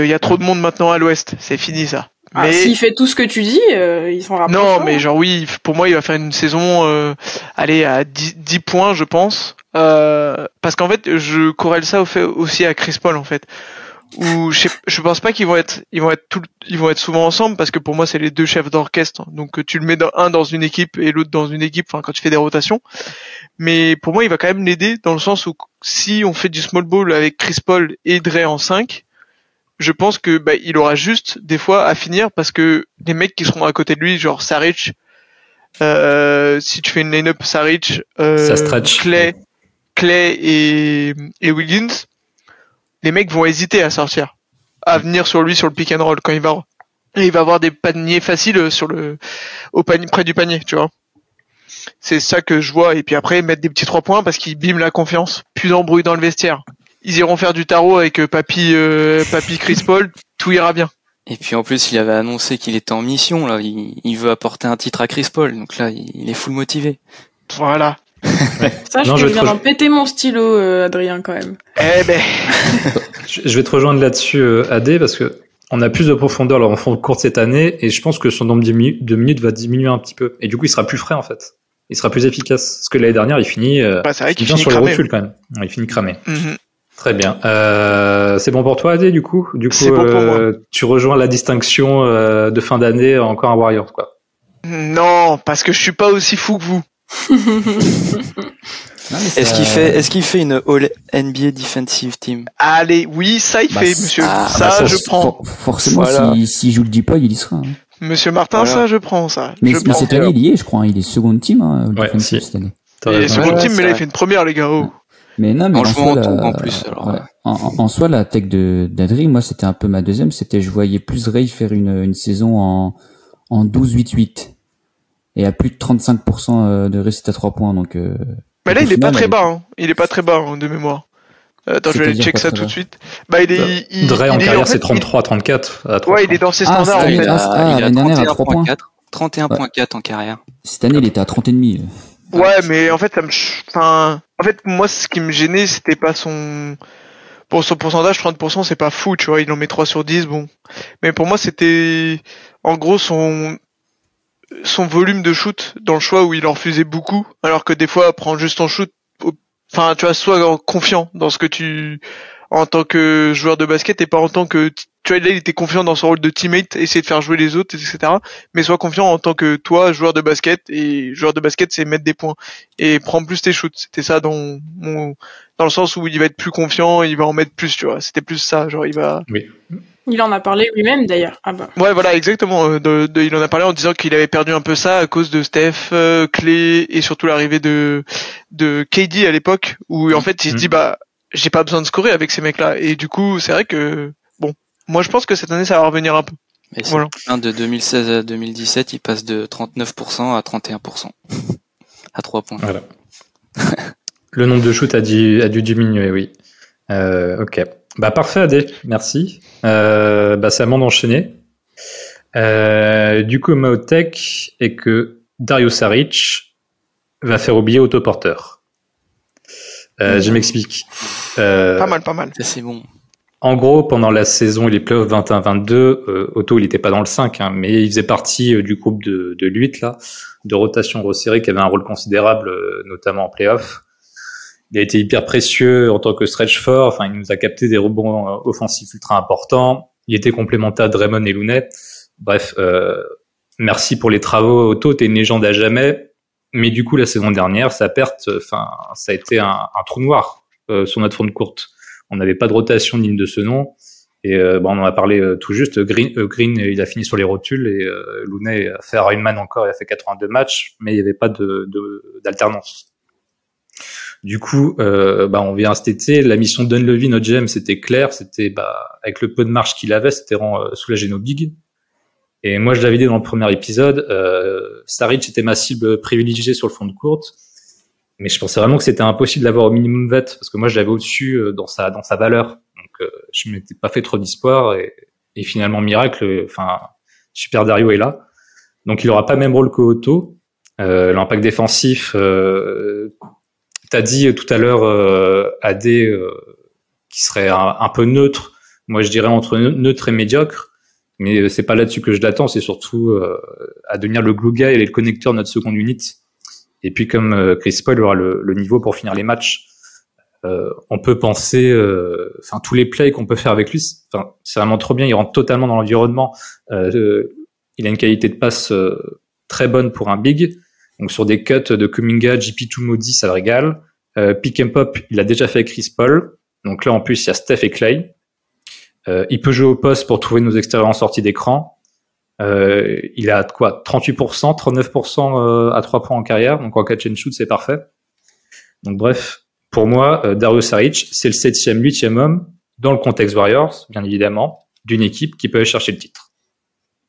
euh, il y a trop de monde maintenant à l'Ouest, c'est fini ça. Ah, Mais S'il fait tout ce que tu dis, euh, ils rapprochent. Non, mais hein. genre oui, pour moi, il va faire une saison, euh, aller à 10, 10 points, je pense. Euh, parce qu'en fait, je corrèle ça au fait aussi à Chris Paul, en fait. Où je, sais- je pense pas qu'ils vont être, ils vont être tout, ils vont être souvent ensemble parce que pour moi, c'est les deux chefs d'orchestre. Donc, tu le mets dans, un dans une équipe et l'autre dans une équipe. Enfin, quand tu fais des rotations. Mais pour moi, il va quand même l'aider dans le sens où si on fait du small ball avec Chris Paul et Dre en 5, je pense que bah, il aura juste des fois à finir parce que les mecs qui seront à côté de lui, genre Saric, euh, si tu fais une line-up Saric, euh, Ça. Clay, Clay et, et Wiggins, les mecs vont hésiter à sortir, à venir sur lui sur le pick and roll quand il va, et il va avoir des paniers faciles sur le, au panier, près du panier, tu vois. C'est ça que je vois. Et puis après, mettre des petits trois points parce qu'ils biment la confiance. Plus d'embrouille dans le vestiaire. Ils iront faire du tarot avec euh, Papy, euh, Papy Chris Paul. [LAUGHS] Tout ira bien. Et puis en plus, il avait annoncé qu'il était en mission là. Il, il veut apporter un titre à Chris Paul, donc là, il, il est full motivé. Voilà. [LAUGHS] Sache Non, que je viens d'en péter mon stylo, euh, Adrien, quand même. Eh ben, [LAUGHS] Je vais te rejoindre là-dessus, euh, AD, parce que on a plus de profondeur là, en fond de courte cette année, et je pense que son nombre de minu- de minutes va diminuer un petit peu. Et du coup, il sera plus frais, en fait. Il sera plus efficace. Parce que l'année dernière, il finit, euh, bah, c'est vrai il qu'il vient finit sur cramé. les rotules, quand même. Il finit cramé. Mhm. Très bien. Euh, c'est bon pour toi, Adé, du coup? Du coup, C'est bon pour euh, tu rejoins la distinction euh, de fin d'année encore un Warriors, quoi? Non, parce que je suis pas aussi fou que vous. [LAUGHS] Est-ce qu'il fait, est-ce qu'il fait une All NBA Defensive Team? Allez, oui, ça il Bah, fait, monsieur. ah, ça, bah, ça, je prends. For- forcément, Voilà. si- s'il joue le deep il y sera. hein. Monsieur Martin, Voilà. ça, je prends, ça. Mais, je mais prends. cette année, il y est, je crois. hein, il est second team, hein, au Ouais, defensive si. cette année. Second Ouais, team, c'est mais là, il fait une première, les gars. Oh. Mais non, mais En en, jouant soi, en la... en plus, alors, ouais. ouais. en, en- en soi, la tech de d'Adri, moi, c'était un peu ma deuxième. C'était, je voyais plus Ray faire une, une saison en, en 12-8-8. et à plus de 35% de réussite à 3 points. Donc, mais là, il est pas très bas. Hein. Il est pas très bas hein, de mémoire. Attends, je vais aller check ça tout de suite. Bah, il est. Il, Dre en carrière, c'est 33, 34. À 3 ouais, il est dans ses ah, standards. Ah, il, ah, l'année dernière à 3 points. 31.4 en carrière. Cette année, il était à 30,5. Ouais, mais en fait, ça me. Enfin, en fait, moi, ce qui me gênait, c'était pas son. Pour son pourcentage, 30%, c'est pas fou, tu vois. Il en met 3 sur 10, bon. Mais pour moi, c'était. En gros, son son volume de shoot dans le choix où il en refusait beaucoup, alors que des fois, prend juste ton shoot. Enfin, tu vois, sois confiant dans ce que tu en tant que joueur de basket et pas en tant que tu vois là il était confiant dans son rôle de teammate essayer de faire jouer les autres etc mais sois confiant en tant que toi joueur de basket et joueur de basket c'est mettre des points et prends plus tes shoots c'était ça dans mon dans le sens où il va être plus confiant il va en mettre plus tu vois c'était plus ça genre il va oui. il en a parlé lui-même d'ailleurs ah bah. ouais voilà exactement euh, de, de, il en a parlé en disant qu'il avait perdu un peu ça à cause de Steph euh, Clay et surtout l'arrivée de de KD à l'époque où en fait il se dit mm. bah j'ai pas besoin de scorer avec ces mecs-là. Et du coup, c'est vrai que, bon, moi je pense que cette année ça va revenir un peu. Et voilà. De 2016 à 2017, il passe de 39% à 31%. à 3 points. Voilà. Le nombre de shoots a dû, a dû diminuer, oui. Euh, ok. Bah parfait, Adé. Merci. Euh, bah, c'est à moi d'enchaîner. Euh, du coup, ma tech est que Dario Saric va faire oublier Autoporteur. Euh, je m'explique. Euh, pas mal, pas mal. C'est bon. En gros, pendant la saison et les playoffs 21-22, euh, Otto, il n'était pas dans le 5, hein, mais il faisait partie euh, du groupe de, de l'8, là, de rotation resserrée, qui avait un rôle considérable, euh, notamment en playoff. Il a été hyper précieux en tant que stretch fort, enfin, il nous a capté des rebonds euh, offensifs ultra importants. Il était complémentaire de Raymond et Lounet. Bref, merci pour les travaux, Otto, t'es une légende à jamais. Mais du coup, la saison dernière, sa perte, enfin, ça a été un, un trou noir euh, sur notre front de courte. On n'avait pas de rotation digne de ce nom. Et euh, bon, on en a parlé euh, tout juste. Green, Green, il a fini sur les rotules et euh, Looney a fait Ironman encore, il a fait 82 matchs, mais il n'y avait pas de d'alternance. Du coup, euh, bah, on vient cet été. La mission de Dunleavy, notre GM, c'était clair. C'était bah, avec le peu de marge qu'il avait, c'était rend soulager nos bigs. Et moi, je l'avais dit dans le premier épisode, euh, Saric était ma cible privilégiée sur le fond de courte, mais je pensais vraiment que c'était impossible d'avoir au minimum vet, parce que moi, je l'avais au-dessus euh, dans sa dans sa valeur. Donc, euh, je m'étais pas fait trop d'espoir, et, et, finalement, miracle, enfin, Super Dario est là. Donc, il aura pas le même rôle que Otto. Euh, L'impact défensif, euh, t'as dit tout à l'heure, euh, AD, euh, qui serait un, un, peu neutre. Moi, je dirais entre neutre et médiocre. Mais euh, c'est pas là-dessus que je l'attends, c'est surtout euh, à devenir le glue guy et le connecteur de notre seconde unit. Et puis comme euh, Chris Paul aura le, le, niveau pour finir les matchs, euh, on peut penser, enfin tous les plays qu'on peut faire avec lui, enfin c'est vraiment trop bien. Il rentre totalement dans l'environnement. il a une qualité de passe très bonne pour un big. Donc sur des cuts de Kuminga, JP2 Modi, ça le régale. pick and pop, il a déjà fait avec Chris Paul. Donc là en plus il y a Steph et Clay. Euh, il peut jouer au poste pour trouver nos extérieurs en sortie d'écran. Euh, il a quoi 38%, 39% euh, à 3 points en carrière, donc en catch and shoot c'est parfait. Donc bref, pour moi, euh, Dario Saric, c'est le septième, huitième homme dans le contexte Warriors, bien évidemment, d'une équipe qui peut aller chercher le titre.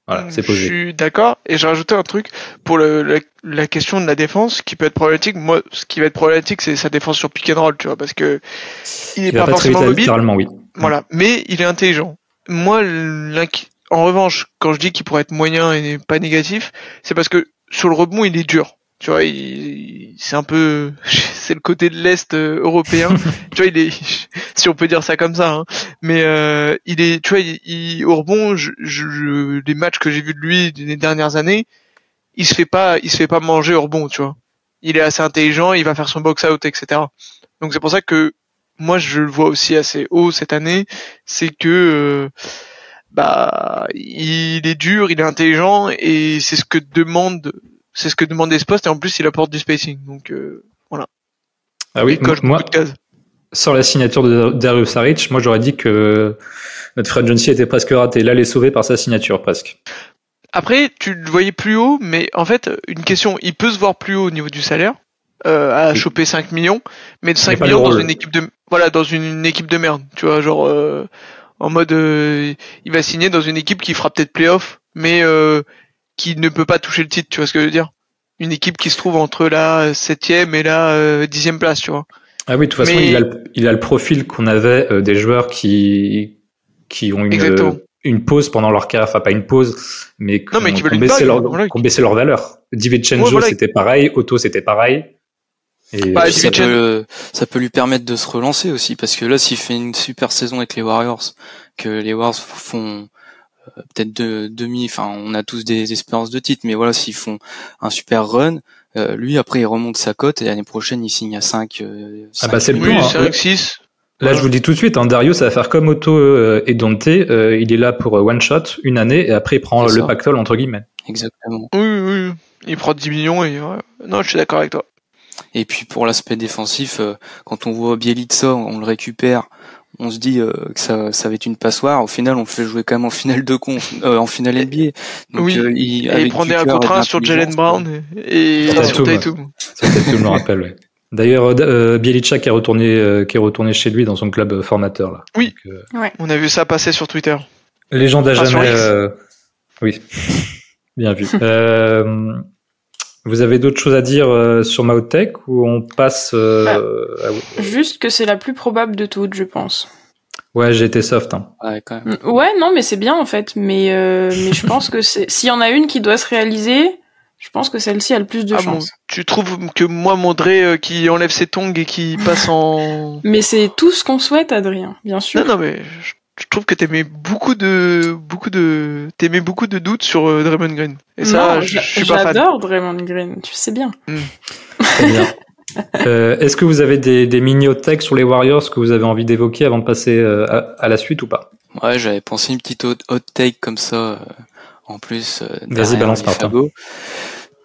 Voilà, c'est posé. Je suis d'accord. Et j'ai rajouté un truc pour le, la, question de la défense qui peut être problématique. Moi, ce qui va être problématique, c'est sa défense sur pick and roll, tu vois, parce que il est pas, forcément mobile. Littéralement, oui. Voilà, mais il est intelligent. Moi, en revanche, quand je dis qu'il pourrait être moyen et pas négatif, c'est parce que sur le rebond, il est dur. Tu vois, c'est un peu, [LAUGHS] c'est le côté de l'est euh, européen. [LAUGHS] tu vois, il est, [LAUGHS] si on peut dire ça comme ça. Hein. Mais euh, il est, tu vois, il, au rebond, je, je, les matchs que j'ai vus de lui des dernières années, il se fait pas, il se fait pas manger au rebond, tu vois. Il est assez intelligent, il va faire son box out, etc. Donc c'est pour ça que moi je le vois aussi assez haut cette année, c'est que euh, bah il est dur, il est intelligent et c'est ce que demande c'est ce que demande ce poste et en plus il apporte du spacing. Donc euh, voilà. Ah oui, moi, sur la signature de Darius Saric, moi j'aurais dit que notre Fred Johnson était presque raté. Là, il est sauvé par sa signature presque. Après, tu le voyais plus haut, mais en fait, une question, il peut se voir plus haut au niveau du salaire, euh, à choper 5 millions, mais de 5 millions dans une équipe de voilà dans une, équipe de merde, tu vois, genre euh, en mode euh, il va signer dans une équipe qui fera peut-être playoff, mais qui ne peut pas toucher le titre, tu vois ce que je veux dire? Une équipe qui se trouve entre la septième et la dixième place, tu vois. Ah oui, de toute façon, Mais- il, a le, il a le profil qu'on avait des joueurs qui, qui ont une, Exactement. une pause pendant leur carrière, enfin pas une pause, mais une baissé, bague, leur, voilà. baissé leur valeur. DiVincenzo, Ouais, voilà. c'était pareil, Otto, c'était pareil. Et Bah, Puis ça, peut, ça peut lui permettre de se relancer aussi, parce que là, s'il fait une super saison avec les Warriors, que les Warriors font euh, peut-être de demi, enfin, on a tous des espérances de titre, mais voilà, s'ils font un super run, euh, lui après il remonte sa cote et l'année prochaine il signe à 5 euh, Ah bah, c'est le plan, hein. 5, 6. Là, je vous le dis tout de suite, hein, Dario, ça va faire comme Otto euh, et Dante. euh, il est là pour euh, one shot, une année, et après il prend le pactole entre guillemets. exactement. Oui, oui, oui. Il prend 10 millions et ouais. Non, je suis d'accord avec toi. Et puis pour l'aspect défensif, euh, quand on voit Bielitsa, on le récupère, on se dit euh, que ça, ça va être une passoire. Au final, on le fait jouer quand même en finale de con, euh, en finale NBA. Donc, Oui. euh, il, Et il un contrat sur Jalen Brown et, et Sur Tatum. Ça, peut-être que je me rappelle, ouais. D'ailleurs, euh, Bielica qui est retourné, euh, qui est retourné chez lui dans son club formateur là. Oui. Donc, euh, On a vu ça passer sur Twitter. Légende à jamais. Euh, Oui, [LAUGHS] bien vu. Vous avez d'autres choses à dire euh, sur Maotech ou on passe euh, Bah. à- Juste que c'est la plus probable de toutes, je pense. Ouais, j'ai été soft. Hein. Ouais, quand même. Mm, Ouais, non, mais c'est bien en fait. Mais, euh, mais je pense que c'est s'il y en a une qui doit se réaliser, je pense que celle-ci a le plus de Ah bon, chance. tu trouves que moi, Mondré, euh, qui enlève ses tongs et qui passe en... [LAUGHS] Mais c'est tout ce qu'on souhaite, Adrien, bien sûr. Non, non, mais je, je trouve que t'aimais beaucoup de, beaucoup de, t'aimais beaucoup de doutes sur euh, Draymond Green. Et ça, Non, je, j'a- je suis pas fan. J'adore Draymond Green, tu sais bien. Très bien. Euh, Est-ce que vous avez des, des mini-hot-tech sur les Warriors que vous avez envie d'évoquer avant de passer euh, à, à la suite ou pas? Ouais, j'avais pensé une petite hot, take comme ça, euh, en plus. euh, Vas-y, balance, fagots.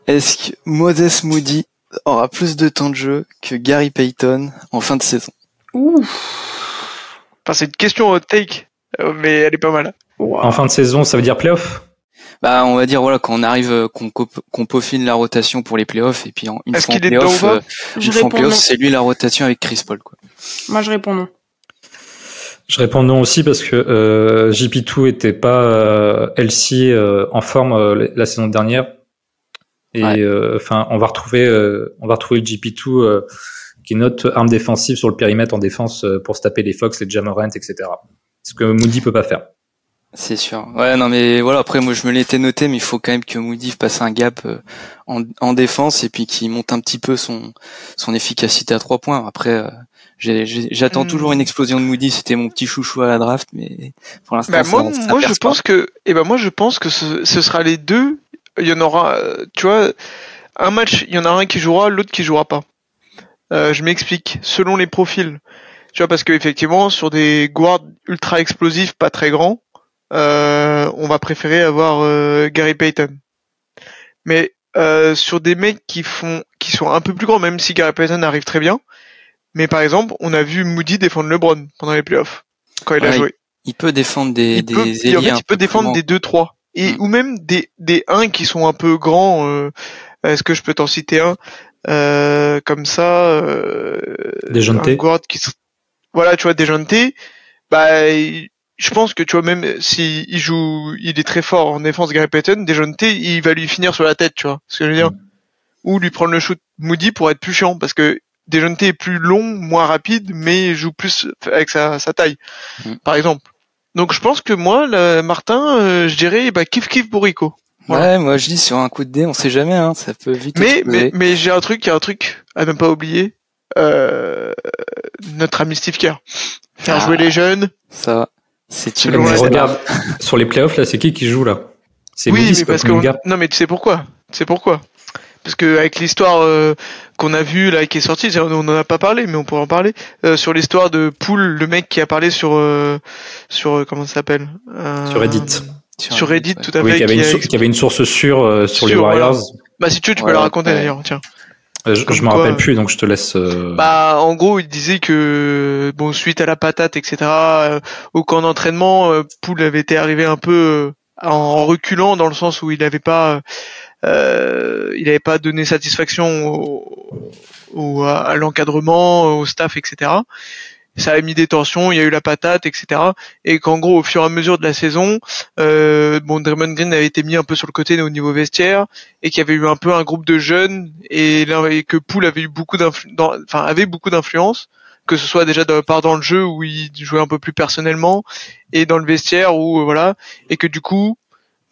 Est-ce que Moses Moody aura plus de temps de jeu que Gary Payton en fin de saison? Ouh. Enfin, c'est une question hot take, euh, mais elle est pas mal. En fin de saison, ça veut dire playoff? Bah, on va dire voilà qu'on arrive, euh, qu'on qu'on peaufine la rotation pour les playoffs et puis en, une Est-ce fois en qu'il est dedans playoff, euh, Je une fois en réponds playoff, non. c'est lui la rotation avec Chris Paul quoi. Moi, je réponds non. Je réponds non aussi parce que euh, JP2 était pas euh, LC euh, en forme euh, la saison dernière. Et Ouais. euh, enfin, on va retrouver, euh, on va retrouver le JP2 euh, qui est notre arme défensive sur le périmètre en défense euh, pour se taper les Fox, les Jamorant, etc. Ce que Moody peut pas faire. C'est sûr. Ouais, non, mais voilà. Après, moi, je me l'étais noté, mais il faut quand même que Moody passe un gap euh, en, en défense et puis qu'il monte un petit peu son son efficacité à trois points. Après, euh, j'attends Hmm. toujours une explosion de Moody. C'était mon petit chouchou à la draft, mais pour l'instant, Bah, ça- moi, ça moi, je pas. pense que, eh ben, moi, je pense que ce, ce sera les deux. Il y en aura, tu vois, un match, il y en a un qui jouera, l'autre qui jouera pas. Euh, je m'explique. Selon les profils. Tu vois, parce que effectivement, sur des guards ultra explosifs, pas très grands, euh, on va préférer avoir euh, Gary Payton. Mais euh, sur des mecs qui font, qui sont un peu plus grands, même si Gary Payton arrive très bien. Mais par exemple, on a vu Moody défendre LeBron pendant les playoffs quand il a joué Il peut défendre des il des peut, ailiers en fait, il peut peu défendre des 2-3. Et, Mm. ou même des, des 1 qui sont un peu grands. euh, Est-ce que je peux t'en citer un? Euh, Comme ça. Euh, un guard qui... Voilà, tu vois, Dejounte. Bah, je pense que tu vois, même si il joue, il est très fort en défense, Gary Payton, Dejounte, il va lui finir sur la tête, tu vois. Ce que je veux dire. Ou lui prendre le shoot Moody pour être plus chiant, parce que Dejounte est plus long, moins rapide, mais il joue plus avec sa, sa taille, Mm. par exemple. Donc je pense que moi, là, Martin, euh, je dirais bah kiff kiff pour Rico. Voilà. Ouais, moi je dis sur un coup de dé, on sait jamais, hein, ça peut vite Mais mais, mais j'ai un truc, il y a un truc à ne pas oublier. Euh, notre ami Steve Kerr. Faire Ah. jouer les jeunes. Ça, c'est une regarde, sur les playoffs, là, c'est qui qui joue là? C'est Oui, Moody, mais c'est pas parce que non, mais tu sais pourquoi? Tu sais pourquoi? Parce que avec l'histoire euh, qu'on a vue là qui est sortie, on on en a pas parlé, mais on pourrait en parler euh, sur l'histoire de Poul, le mec qui a parlé sur euh, sur comment ça s'appelle? Euh, Sur Reddit. Sur Reddit, ouais. tout à Oui, fait. qu'il y avait qui une, avait une source sûre euh, sur les voilà. Warriors. Bah si tu veux, tu peux la raconter ouais. d'ailleurs. Tiens. Euh, je je me rappelle plus, donc je te laisse. euh, Bah, en gros, il disait que bon, suite à la patate, etc., euh, au camp d'entraînement, euh, Poul avait été arrivé un peu euh, en reculant dans le sens où il n'avait pas, euh, il avait pas donné satisfaction au, au- à, à l'encadrement, au staff, etc. ça a mis des tensions, il y a eu la patate, etc. Et qu'en gros, au fur et à mesure de la saison, euh, bon, Draymond Green avait été mis un peu sur le côté au niveau vestiaire, et qu'il y avait eu un peu un groupe de jeunes, et, que Poole avait eu beaucoup enfin avait beaucoup d'influence, que ce soit déjà de part dans le jeu où il jouait un peu plus personnellement, et dans le vestiaire où euh, voilà, et que du coup,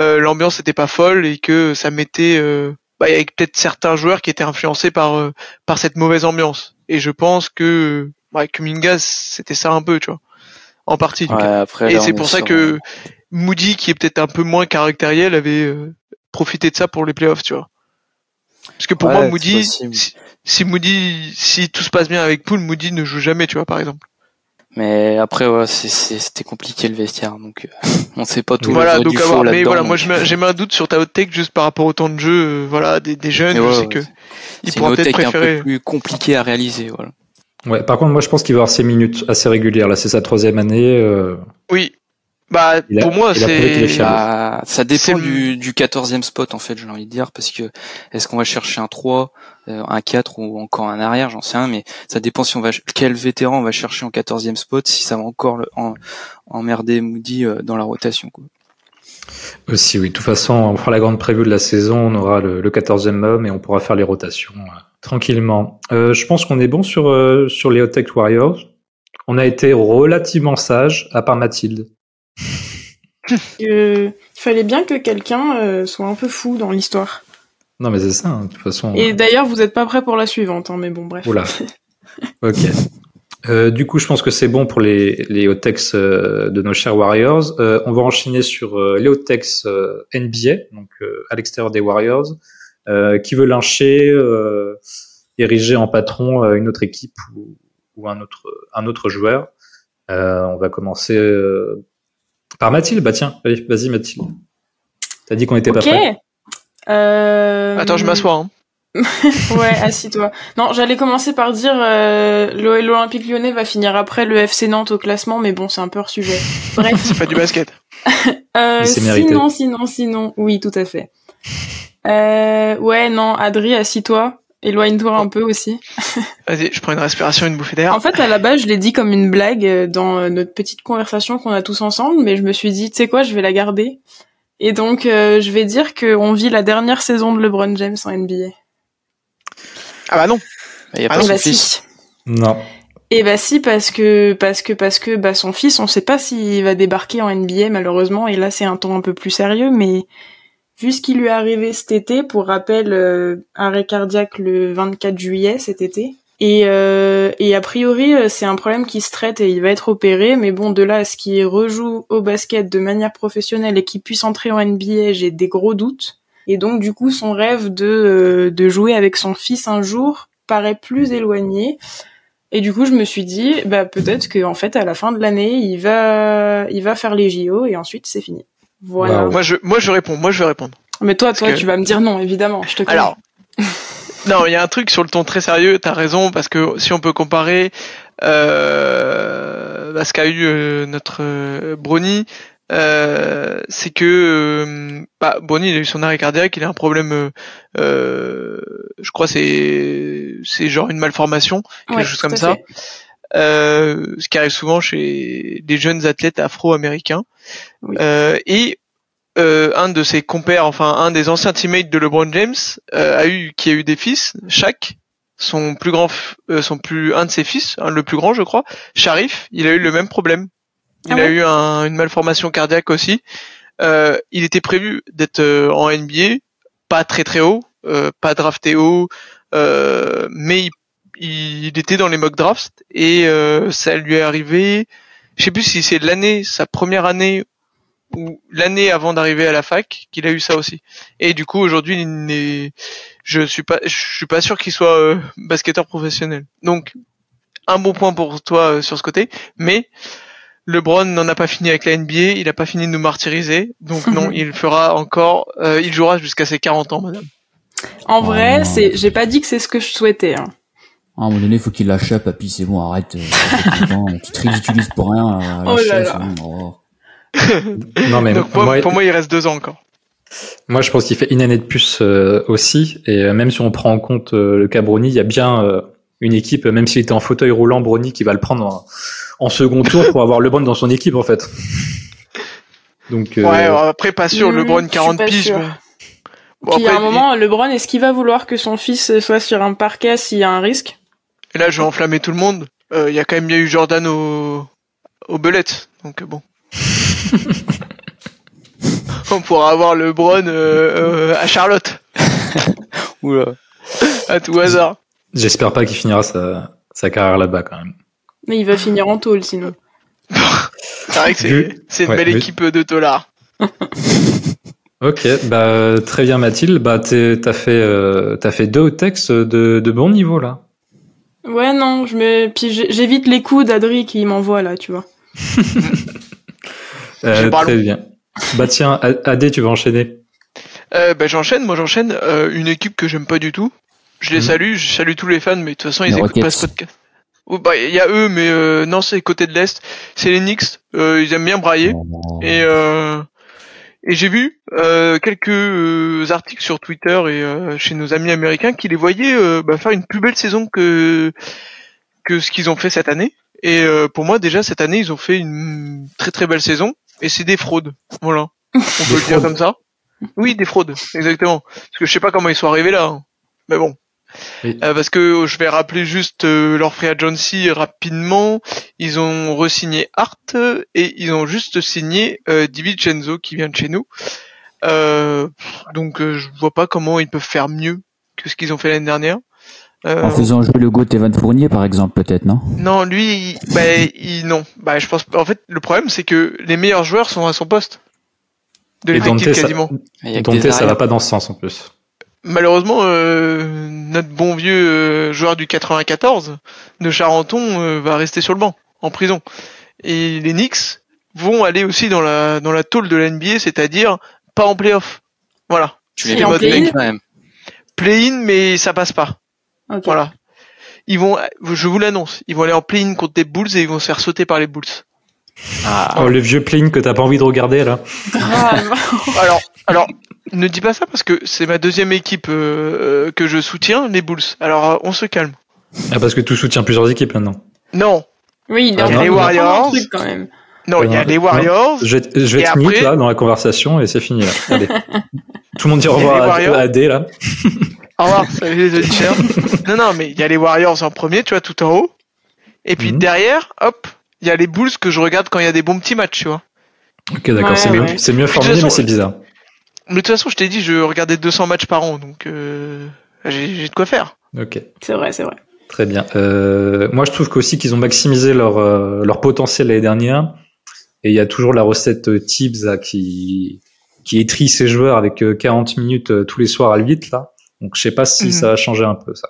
euh, l'ambiance n'était pas folle et que ça mettait, euh, bah, avait peut-être certains joueurs qui étaient influencés par euh, par cette mauvaise ambiance. Et je pense que ouais, Kuminga, c'était ça un peu, tu vois, en partie. et c'est pour ça que Moody, qui est peut-être un peu moins caractériel, avait euh, profité de ça pour les playoffs, tu vois. Parce que pour moi, Moody, si, Moody, si tout se passe bien avec Poole, Moody ne joue jamais, tu vois, par exemple. Mais après, ouais, c'était compliqué le vestiaire, donc euh, [LAUGHS] on sait pas tout. Voilà, donc avoir, mais voilà, moi j'ai mis un doute sur ta hot take juste par rapport au temps de jeu, euh, voilà, des, des jeunes, je sais que ils pourraient peut-être préférer. un peu plus compliqué à réaliser, voilà. Ouais, par contre, moi je pense qu'il va avoir ses minutes assez régulières. Là, c'est sa troisième année. Euh... Oui. Bah, pour moi, c'est. Bah, ça dépend du, du 14e spot, en fait, j'ai envie de dire, parce que est-ce qu'on va chercher un 3, euh, un 4 ou encore un arrière, j'en sais rien, mais ça dépend si on va quel vétéran on va chercher en 14e spot, si ça va encore le, en, emmerder Moody euh, dans la rotation. Quoi. Aussi, oui. De toute façon, on fera la grande prévue de la saison, on aura le, le 14e homme et on pourra faire les rotations euh, tranquillement. Euh, je pense qu'on est bon sur, euh, sur les Hot Tech Warriors. On a été relativement sage, à part Mathilde. [LAUGHS] il fallait bien que quelqu'un soit un peu fou dans l'histoire. Non, mais c'est ça, hein, de toute façon. Et d'ailleurs, vous n'êtes pas prêt pour la suivante, hein, mais bon, bref. Oula. [LAUGHS] ok. Euh, du coup, je pense que c'est bon pour les, les euh, de nos chers Warriors. Euh, on va enchaîner sur euh, les hot-techs NBA, donc à l'extérieur des Warriors, qui veut lyncher, ériger en patron une autre équipe ou, ou, un autre un autre joueur. on va commencer par Mathilde. Bah tiens, vas-y Mathilde. T'as dit qu'on était pas prêt. Euh... Attends, je m'assois. Hein. [LAUGHS] ouais, assis-toi. Non, j'allais commencer par dire euh, l'Olympique lyonnais va finir après le FC Nantes au classement, mais bon, c'est un peu hors sujet. [LAUGHS] Bref. c'est pas du basket. [LAUGHS] euh, sinon, sinon, sinon, oui, tout à fait. Euh, ouais, non, Adri, assis-toi. Éloigne-toi un peu aussi. [LAUGHS] Vas-y, je prends une respiration, une bouffée d'air. En fait, à la base, je l'ai dit comme une blague euh, dans euh, notre petite conversation qu'on a tous ensemble, mais je me suis dit, tu sais quoi, je vais la garder. Et donc, euh, je vais dire qu'on vit la dernière saison de LeBron James en NBA. Ah bah non. Il y a ah pas son bah fils. Non. Et bah si parce que parce que parce que bah son fils, on sait pas s'il va débarquer en NBA malheureusement. Et là, c'est un ton un peu plus sérieux, mais vu ce qui lui est arrivé cet été, pour rappel, euh, arrêt cardiaque le 24 juillet cet été. Et, euh, et a priori, euh, c'est un problème qui se traite et il va être opéré. Mais bon, de là à ce qu'il rejoue au basket de manière professionnelle et qu'il puisse entrer en NBA, j'ai des gros doutes. Et donc, du coup, son rêve de, euh, de jouer avec son fils un jour paraît plus éloigné. Et du coup, je me suis dit, bah, peut-être qu'en fait, à la fin de l'année, il va, il va faire les JO et ensuite, c'est fini. Voilà. Moi, je, moi, je réponds. Moi, je vais répondre. Mais toi, toi, tu vas me dire non, évidemment. Je te connais. Alors, [LAUGHS] non, il y a un truc sur le ton très sérieux. T'as raison parce que si on peut comparer euh, à ce qu'a eu euh, notre euh, Brony, euh, c'est que euh, bah, Brony il a eu son arrêt cardiaque, il a un problème, euh, je crois c'est c'est genre une malformation, quelque chose comme ça. ce qui arrive souvent chez des jeunes athlètes afro-américains. Et euh, un de ses compères, enfin un des anciens teammates de LeBron James, euh, a eu, qui a eu des fils, Shaq, son plus grand, euh, son plus, un de ses fils, le plus grand je crois, Sharif, il a eu le même problème. Il ah a eu une malformation cardiaque aussi. il était prévu d'être en NBA, pas très très haut, pas drafté haut, mais il, il, était dans les mock drafts et ça lui est arrivé. Je sais plus si c'est l'année, sa première année ou l'année avant d'arriver à la fac qu'il a eu ça aussi. Et du coup aujourd'hui il n'est, je suis pas, je suis pas sûr qu'il soit euh, basketteur professionnel. Donc un bon point pour toi euh, sur ce côté, mais LeBron n'en a pas fini avec la NBA, il a pas fini de nous martyriser, donc non, il fera encore, euh, il jouera jusqu'à ses 40 ans, madame. En vrai, oh. c'est, j'ai pas dit que c'est ce que je souhaitais. Hein. À un moment donné, faut qu'il lâche puis c'est bon, arrête. tu te ridiculises pour rien. oh là là. Oh non, mais pour moi, il reste deux ans encore. Moi, je pense qu'il fait une année de plus euh, aussi. Et euh, même si on prend en compte euh, le Cabroni, il y a bien une équipe, même s'il était en fauteuil roulant, Brony qui va le prendre en, en second tour pour avoir LeBron dans son équipe en fait. Donc, euh, Ouais, après pas sûr, Mmh, LeBron je suis 40 pas piges. Bon. Puis à après, un moment, LeBron, est-ce qu'il va vouloir que son fils soit sur un parquet s'il y a un risque? Et là, je vais enflammer tout le monde. Euh, Il y a quand même bien eu Jordan au, au belette. Donc bon. On pourra avoir LeBron euh, euh, à Charlotte, [LAUGHS] Oula. à tout hasard. j'espère pas qu'il finira sa, sa carrière là-bas quand même. Mais il va finir en tôle sinon. C'est vrai que c'est une ouais, belle équipe de tolards. [LAUGHS] Ok, bah très bien Mathilde, bah t'es- t'as fait euh, t'as fait deux textes de, de bon niveau là. Ouais, non, je me... Puis j'évite les coups d'Adri qui m'envoie là, tu vois. [LAUGHS] Euh, très long. bien. Bah tiens, Adé, tu vas enchaîner. Euh, bah, j'enchaîne, moi j'enchaîne. Euh, une équipe que j'aime pas du tout. Je les Mhm. salue, je salue tous les fans, mais de toute façon ils Les écoutent pas ce podcast. Oh, bah il y a eux, mais euh, non c'est côté de l'est. C'est les Knicks. Euh, ils aiment bien brailler. Et euh, et j'ai vu euh, quelques articles sur Twitter et euh, chez nos amis américains qui les voyaient euh, bah, faire une plus belle saison que que ce qu'ils ont fait cette année. Et euh, pour moi déjà cette année ils ont fait une très très belle saison et c'est des fraudes. Voilà, on peut le dire comme ça. Oui, des fraudes, exactement. Parce que je sais pas comment ils sont arrivés là, hein. mais bon. Oui. Euh, parce que je vais rappeler juste euh, leur free agency rapidement. Ils ont re-signé Hart et ils ont juste signé euh, DiVincenzo qui vient de chez nous. Euh, donc euh, je vois pas comment ils peuvent faire mieux que ce qu'ils ont fait l'année dernière. Euh, En faisant jouer le goût Evan Fournier, par exemple, peut-être, non? Non, lui, il- bah, il, non. Bah, je pense. En fait, le problème, c'est que les meilleurs joueurs sont à son poste de l'effectif ça, quasiment. Il y a que Dante, ça va pas dans ce sens en plus. Malheureusement, euh, notre bon vieux euh, joueur du 94 de Charenton euh, va rester sur le banc, en prison. Et les Knicks vont aller aussi dans la dans la tôle de la NBA, c'est-à-dire pas en playoff. Voilà. Tu les Et mets en play-in quand même. Play-in, mais ça passe pas. Voilà. Ils vont, je vous l'annonce, ils vont aller en play-in contre des Bulls et ils vont se faire sauter par les Bulls. Ah, Oh, le vieux plane que t'as pas envie de regarder là. Grave. [LAUGHS] Alors, alors, ne dis pas ça parce que c'est ma deuxième équipe euh, euh, que je soutiens, les Bulls. Alors, euh, on se calme. Ah, parce que tu soutiens plusieurs équipes maintenant. Non, Oui, il Ah, en non, train les Warriors. un truc quand même. non, il y a les. Warriors. Je vais, je vais être mute après- là dans la conversation et c'est fini là. Allez. [LAUGHS] Tout le monde dit au revoir à, Adé là. [LAUGHS] Au revoir, salut les auditeurs. [LAUGHS] non, non, mais il y a les Warriors en premier, tu vois, tout en haut. Et puis Mhm. derrière, hop, il y a les Bulls que je regarde quand il y a des bons petits matchs, tu vois. Ok, d'accord, Ouais, c'est mieux, ouais. c'est mieux toute formulé, façon, mais c'est bizarre. Mais de toute façon, je t'ai dit, je regardais 200 matchs par an, donc euh, j'ai de quoi faire. Ok, C'est vrai, c'est vrai. très bien. Euh, moi, je trouve qu'aussi qu'ils ont maximisé leur euh, leur potentiel l'année dernière. Et il y a toujours la recette euh, Tibbs là, qui qui étrie ses joueurs avec euh, 40 minutes euh, tous les soirs à l'8 là. Donc, je sais pas si Mhm. ça va changer un peu ça.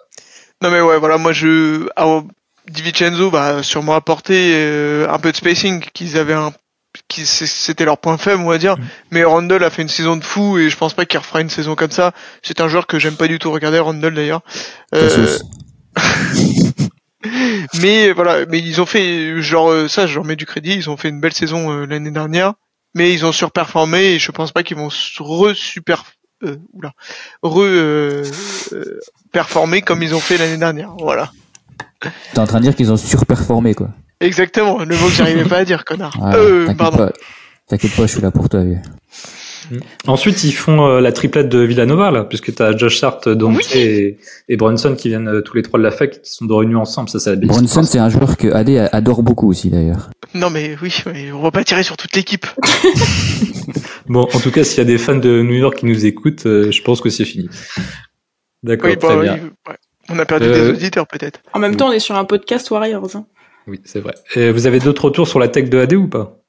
Non mais ouais, voilà, moi je... Ah, DiVincenzo bah, sûrement apporté euh, un peu de spacing, qu'ils avaient un... qui C'était leur point faible, on va dire. Mm. Mais Randall a fait une saison de fou et je pense pas qu'il refera une saison comme ça. C'est un joueur que j'aime pas du tout regarder, Randall d'ailleurs. Euh, [LAUGHS] mais voilà, mais ils ont fait, genre euh, ça, je leur mets du crédit, ils ont fait une belle saison euh, l'année dernière, mais ils ont surperformé et je pense pas qu'ils vont re-super, euh, oula, re euh, euh, performer comme ils ont fait l'année dernière. Voilà, T'es en train de dire qu'ils ont surperformé, quoi. exactement, le mot que j'arrivais pas à dire, connard. Ah, euh, T'inquiète pardon. pas. T'inquiète pas, je suis là pour toi. vieux. Ensuite, ils font euh, la triplette de Villanova, là, puisque tu as Josh Hart, Dante Oui. et, et Brunson qui viennent euh, tous les trois de la fac, qui sont de réunis ensemble. Ça, c'est la belle Brunson, c'est un joueur que AD adore beaucoup aussi, d'ailleurs. Non mais oui, mais on va pas tirer sur toute l'équipe. [LAUGHS] Bon, en tout cas, s'il y a des fans de New York qui nous écoutent, euh, je pense que c'est fini. D'accord, Oui, très bah, bien. oui, ouais. On a perdu Euh, des auditeurs peut-être. En même Oui. temps, on est sur un podcast Warriors. hein. Oui, c'est vrai. Et vous avez d'autres retours sur la tech de AD ou pas?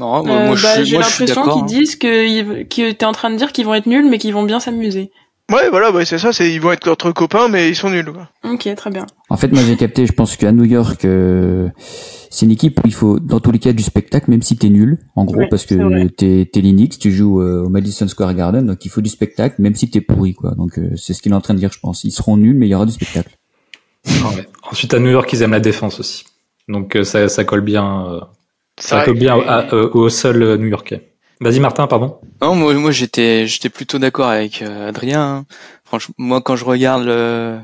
Non, moi, Euh, moi, je bah, suis, J'ai moi, je suis l'impression d'accord. qu'ils hein. disent que, que t'es en train de dire qu'ils vont être nuls, mais qu'ils vont bien s'amuser. Ouais, voilà, c'est ça, c'est ils vont être entre copains, mais ils sont nuls. Quoi. Ok, très bien. En fait, moi, j'ai capté, je pense qu'à New York, euh, c'est une équipe où il faut, dans tous les cas, du spectacle, même si t'es nul, en gros, Ouais, parce que t'es, t'es Linux, tu joues euh, au Madison Square Garden, donc il faut du spectacle, même si t'es pourri, quoi. Donc, euh, c'est ce qu'il est en train de dire, je pense. Ils seront nuls, mais il y aura du spectacle. Ouais. Ensuite, à New York, ils aiment la défense aussi. Donc, euh, ça, ça colle bien, euh, ça colle bien à- euh, au sol euh, new-yorkais. Vas-y, Martin, pardon. Non, moi, moi j'étais, j'étais plutôt d'accord avec euh, Adrien. hein. Franchement, moi, quand je regarde le,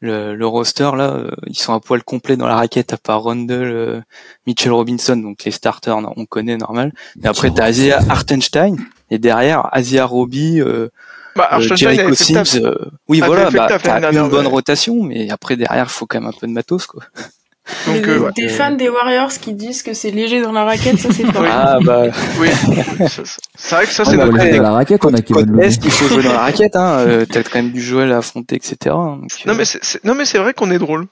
le, le roster là, euh, ils sont à poil complet dans la raquette à part Rundle, euh, Mitchell Robinson, donc les starters on connaît normal. Et après t'as Asia Hartenstein et derrière Asia Roby, euh, Bah, euh, Jericho Sims. euh, oui voilà, bah, t'as une bonne ouais. rotation, mais après derrière il faut quand même un peu de matos quoi. Donc, euh, ouais. des fans des Warriors qui disent que c'est léger dans la raquette, ça c'est pas [LAUGHS] Oui. Ah bah Oui, oui, c'est vrai que ça, Ah, c'est bah, notre après, le- la raquette, on a Kevin est, il faut jouer dans la raquette, hein. euh, [LAUGHS] t'as quand même du Joël à affronter, etc. hein, donc, Non euh, mais c'est non mais c'est vrai qu'on est drôle.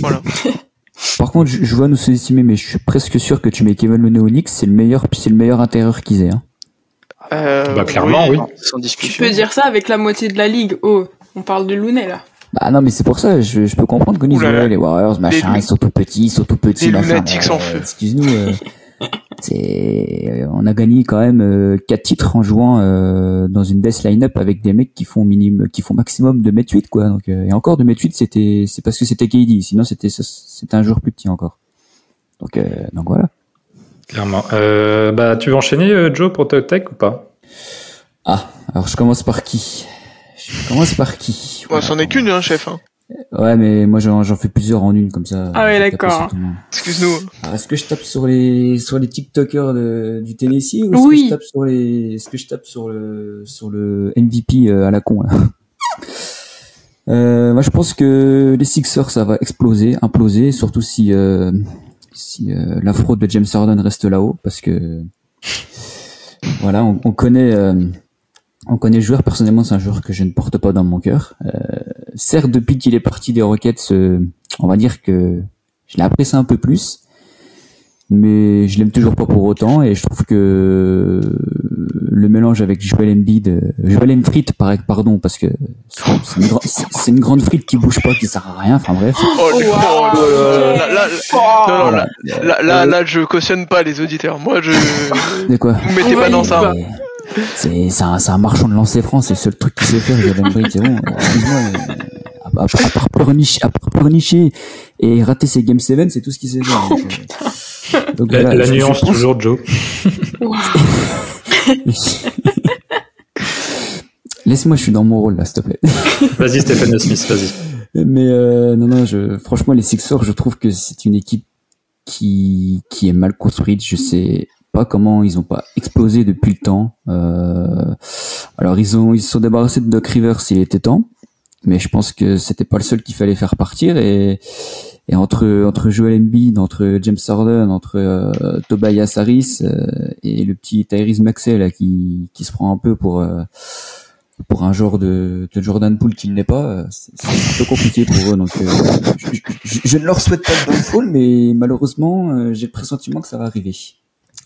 Voilà. [LAUGHS] Par contre, je, je vois nous sous-estimer, mais je suis presque sûr que tu mets Kevin Looney au Knicks, c'est le meilleur, c'est le meilleur intérieur qu'ils aient. Hein. Euh, Bah, clairement, oui. sans Tu discussion. peux dire ça avec la moitié de la ligue. Oh, on parle de Looney là. Bah non, mais c'est pour ça, je, je peux comprendre ouais, les Warriors, machin, Les- ils sont tout petits, ils sont tout petits, les machin. lunatiques mais, en feu. Excuse-nous, euh, [LAUGHS] c'est, on a gagné quand même euh, quatre titres en jouant euh, dans une death line-up avec des mecs qui font minimum, qui font maximum de mètre 8 quoi. Donc euh, et encore de mètre 8 c'était, c'est parce que c'était KD, sinon c'était c'était un joueur plus petit encore. Donc euh, donc voilà. Clairement. Euh, bah, tu veux enchaîner, euh, Joe, pour Tech ou pas? Ah, alors je commence par qui? Je commence par qui? Bon, c'en est qu'une, hein, chef. Hein. Ouais, mais moi j'en fais plusieurs en une comme ça. Ah ouais, d'accord. Excuse-nous. Est-ce que je tape sur les sur les TikTokers de, du Tennessee ou est-ce Oui. que je tape sur les est-ce que je tape sur le sur le MVP euh, à la con là? [LAUGHS] Euh, Moi je pense que les Sixers ça va exploser, imploser, surtout si euh, si euh, la fraude de James Harden reste là-haut parce que voilà, on, on connaît euh, on connaît le joueur. Personnellement, c'est un joueur que je ne porte pas dans mon cœur. Euh, certes, depuis qu'il est parti des Rockets, euh, on va dire que je l'ai apprécié un peu plus, mais je l'aime toujours pas pour autant. Et je trouve que le mélange avec Joel Embiid, euh, Joel Embiid, par- pardon, parce que c'est une, gra- grande frite qui bouge pas, qui sert à rien. Enfin bref. Oh, là je cautionne pas les auditeurs. Moi, je De quoi vous mettez pas dans ça. Mais C'est un, un marchand de lancer franc, c'est le seul truc qu'il sait faire, Joel Embiid, c'est bon. euh, Excuse-moi, mais à, à, à part pleurnicher, à part pleurnicher et rater ses Game 7, c'est tout ce qu'il sait faire. Donc, euh, donc La, voilà, la je- je nuance, pense- toujours, Joe. [LAUGHS] Laisse-moi, je suis dans mon rôle là, s'il te plaît. [LAUGHS] Vas-y, Stephen Smith, vas-y. Mais euh, non, non, je, franchement, les Sixers, je trouve que c'est une équipe qui, qui est mal construite. Je sais pas comment ils ont pas explosé depuis le temps. Euh, alors ils ont, ils se sont débarrassés de Doc Rivers, il était temps, mais je pense que c'était pas le seul qu'il fallait faire partir. Et, et entre entre Joel Embiid, entre James Harden, entre euh, Tobias Harris euh, et le petit Tyrese Maxey là qui qui se prend un peu pour euh, pour un genre de, de Jordan Poole qu'il n'est pas, euh, c'est un peu compliqué pour eux. Donc, euh, je, je- je ne leur souhaite pas de downfall, mais malheureusement, euh, j'ai le pressentiment que ça va arriver.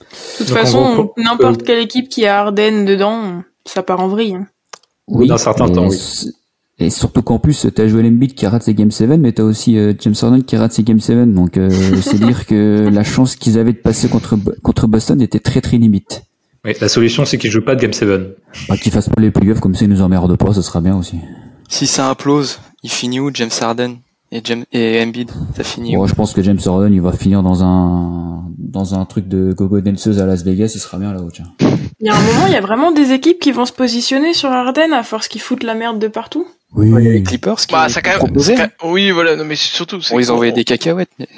De toute Donc, façon, n'importe euh, quelle équipe qui a Arden dedans, ça part en vrille. hein. bout d'un certain et temps, oui. Et surtout qu'en plus, t'as Joel Embiid qui rate ses Game 7, mais t'as aussi euh, James Harden qui rate ses Game 7. Donc, euh, [LAUGHS] c'est dire que la chance qu'ils avaient de passer contre, Bo- contre Boston était très très limite. Oui, la solution, c'est qu'il joue pas de Game 7. Bah, qu'ils fassent pas les playoffs, comme ça ils nous emmerdent pas, ce sera bien aussi. Si ça implose, il finit où James Harden? Et, James, et Embiid Ça finit Bon, où je pense que James Harden, il va finir dans un dans un truc de gogo danseuse à Las Vegas, il sera bien là-haut, tiens. Il y a un moment, il y a vraiment des équipes qui vont se positionner sur Arden à force qu'ils foutent la merde de partout. Oui. Les Clippers qui Bah, ça quand même. quand- Oui, voilà. Non, mais surtout, c'est Bon, ils ont envoyé des cacahuètes. Mais...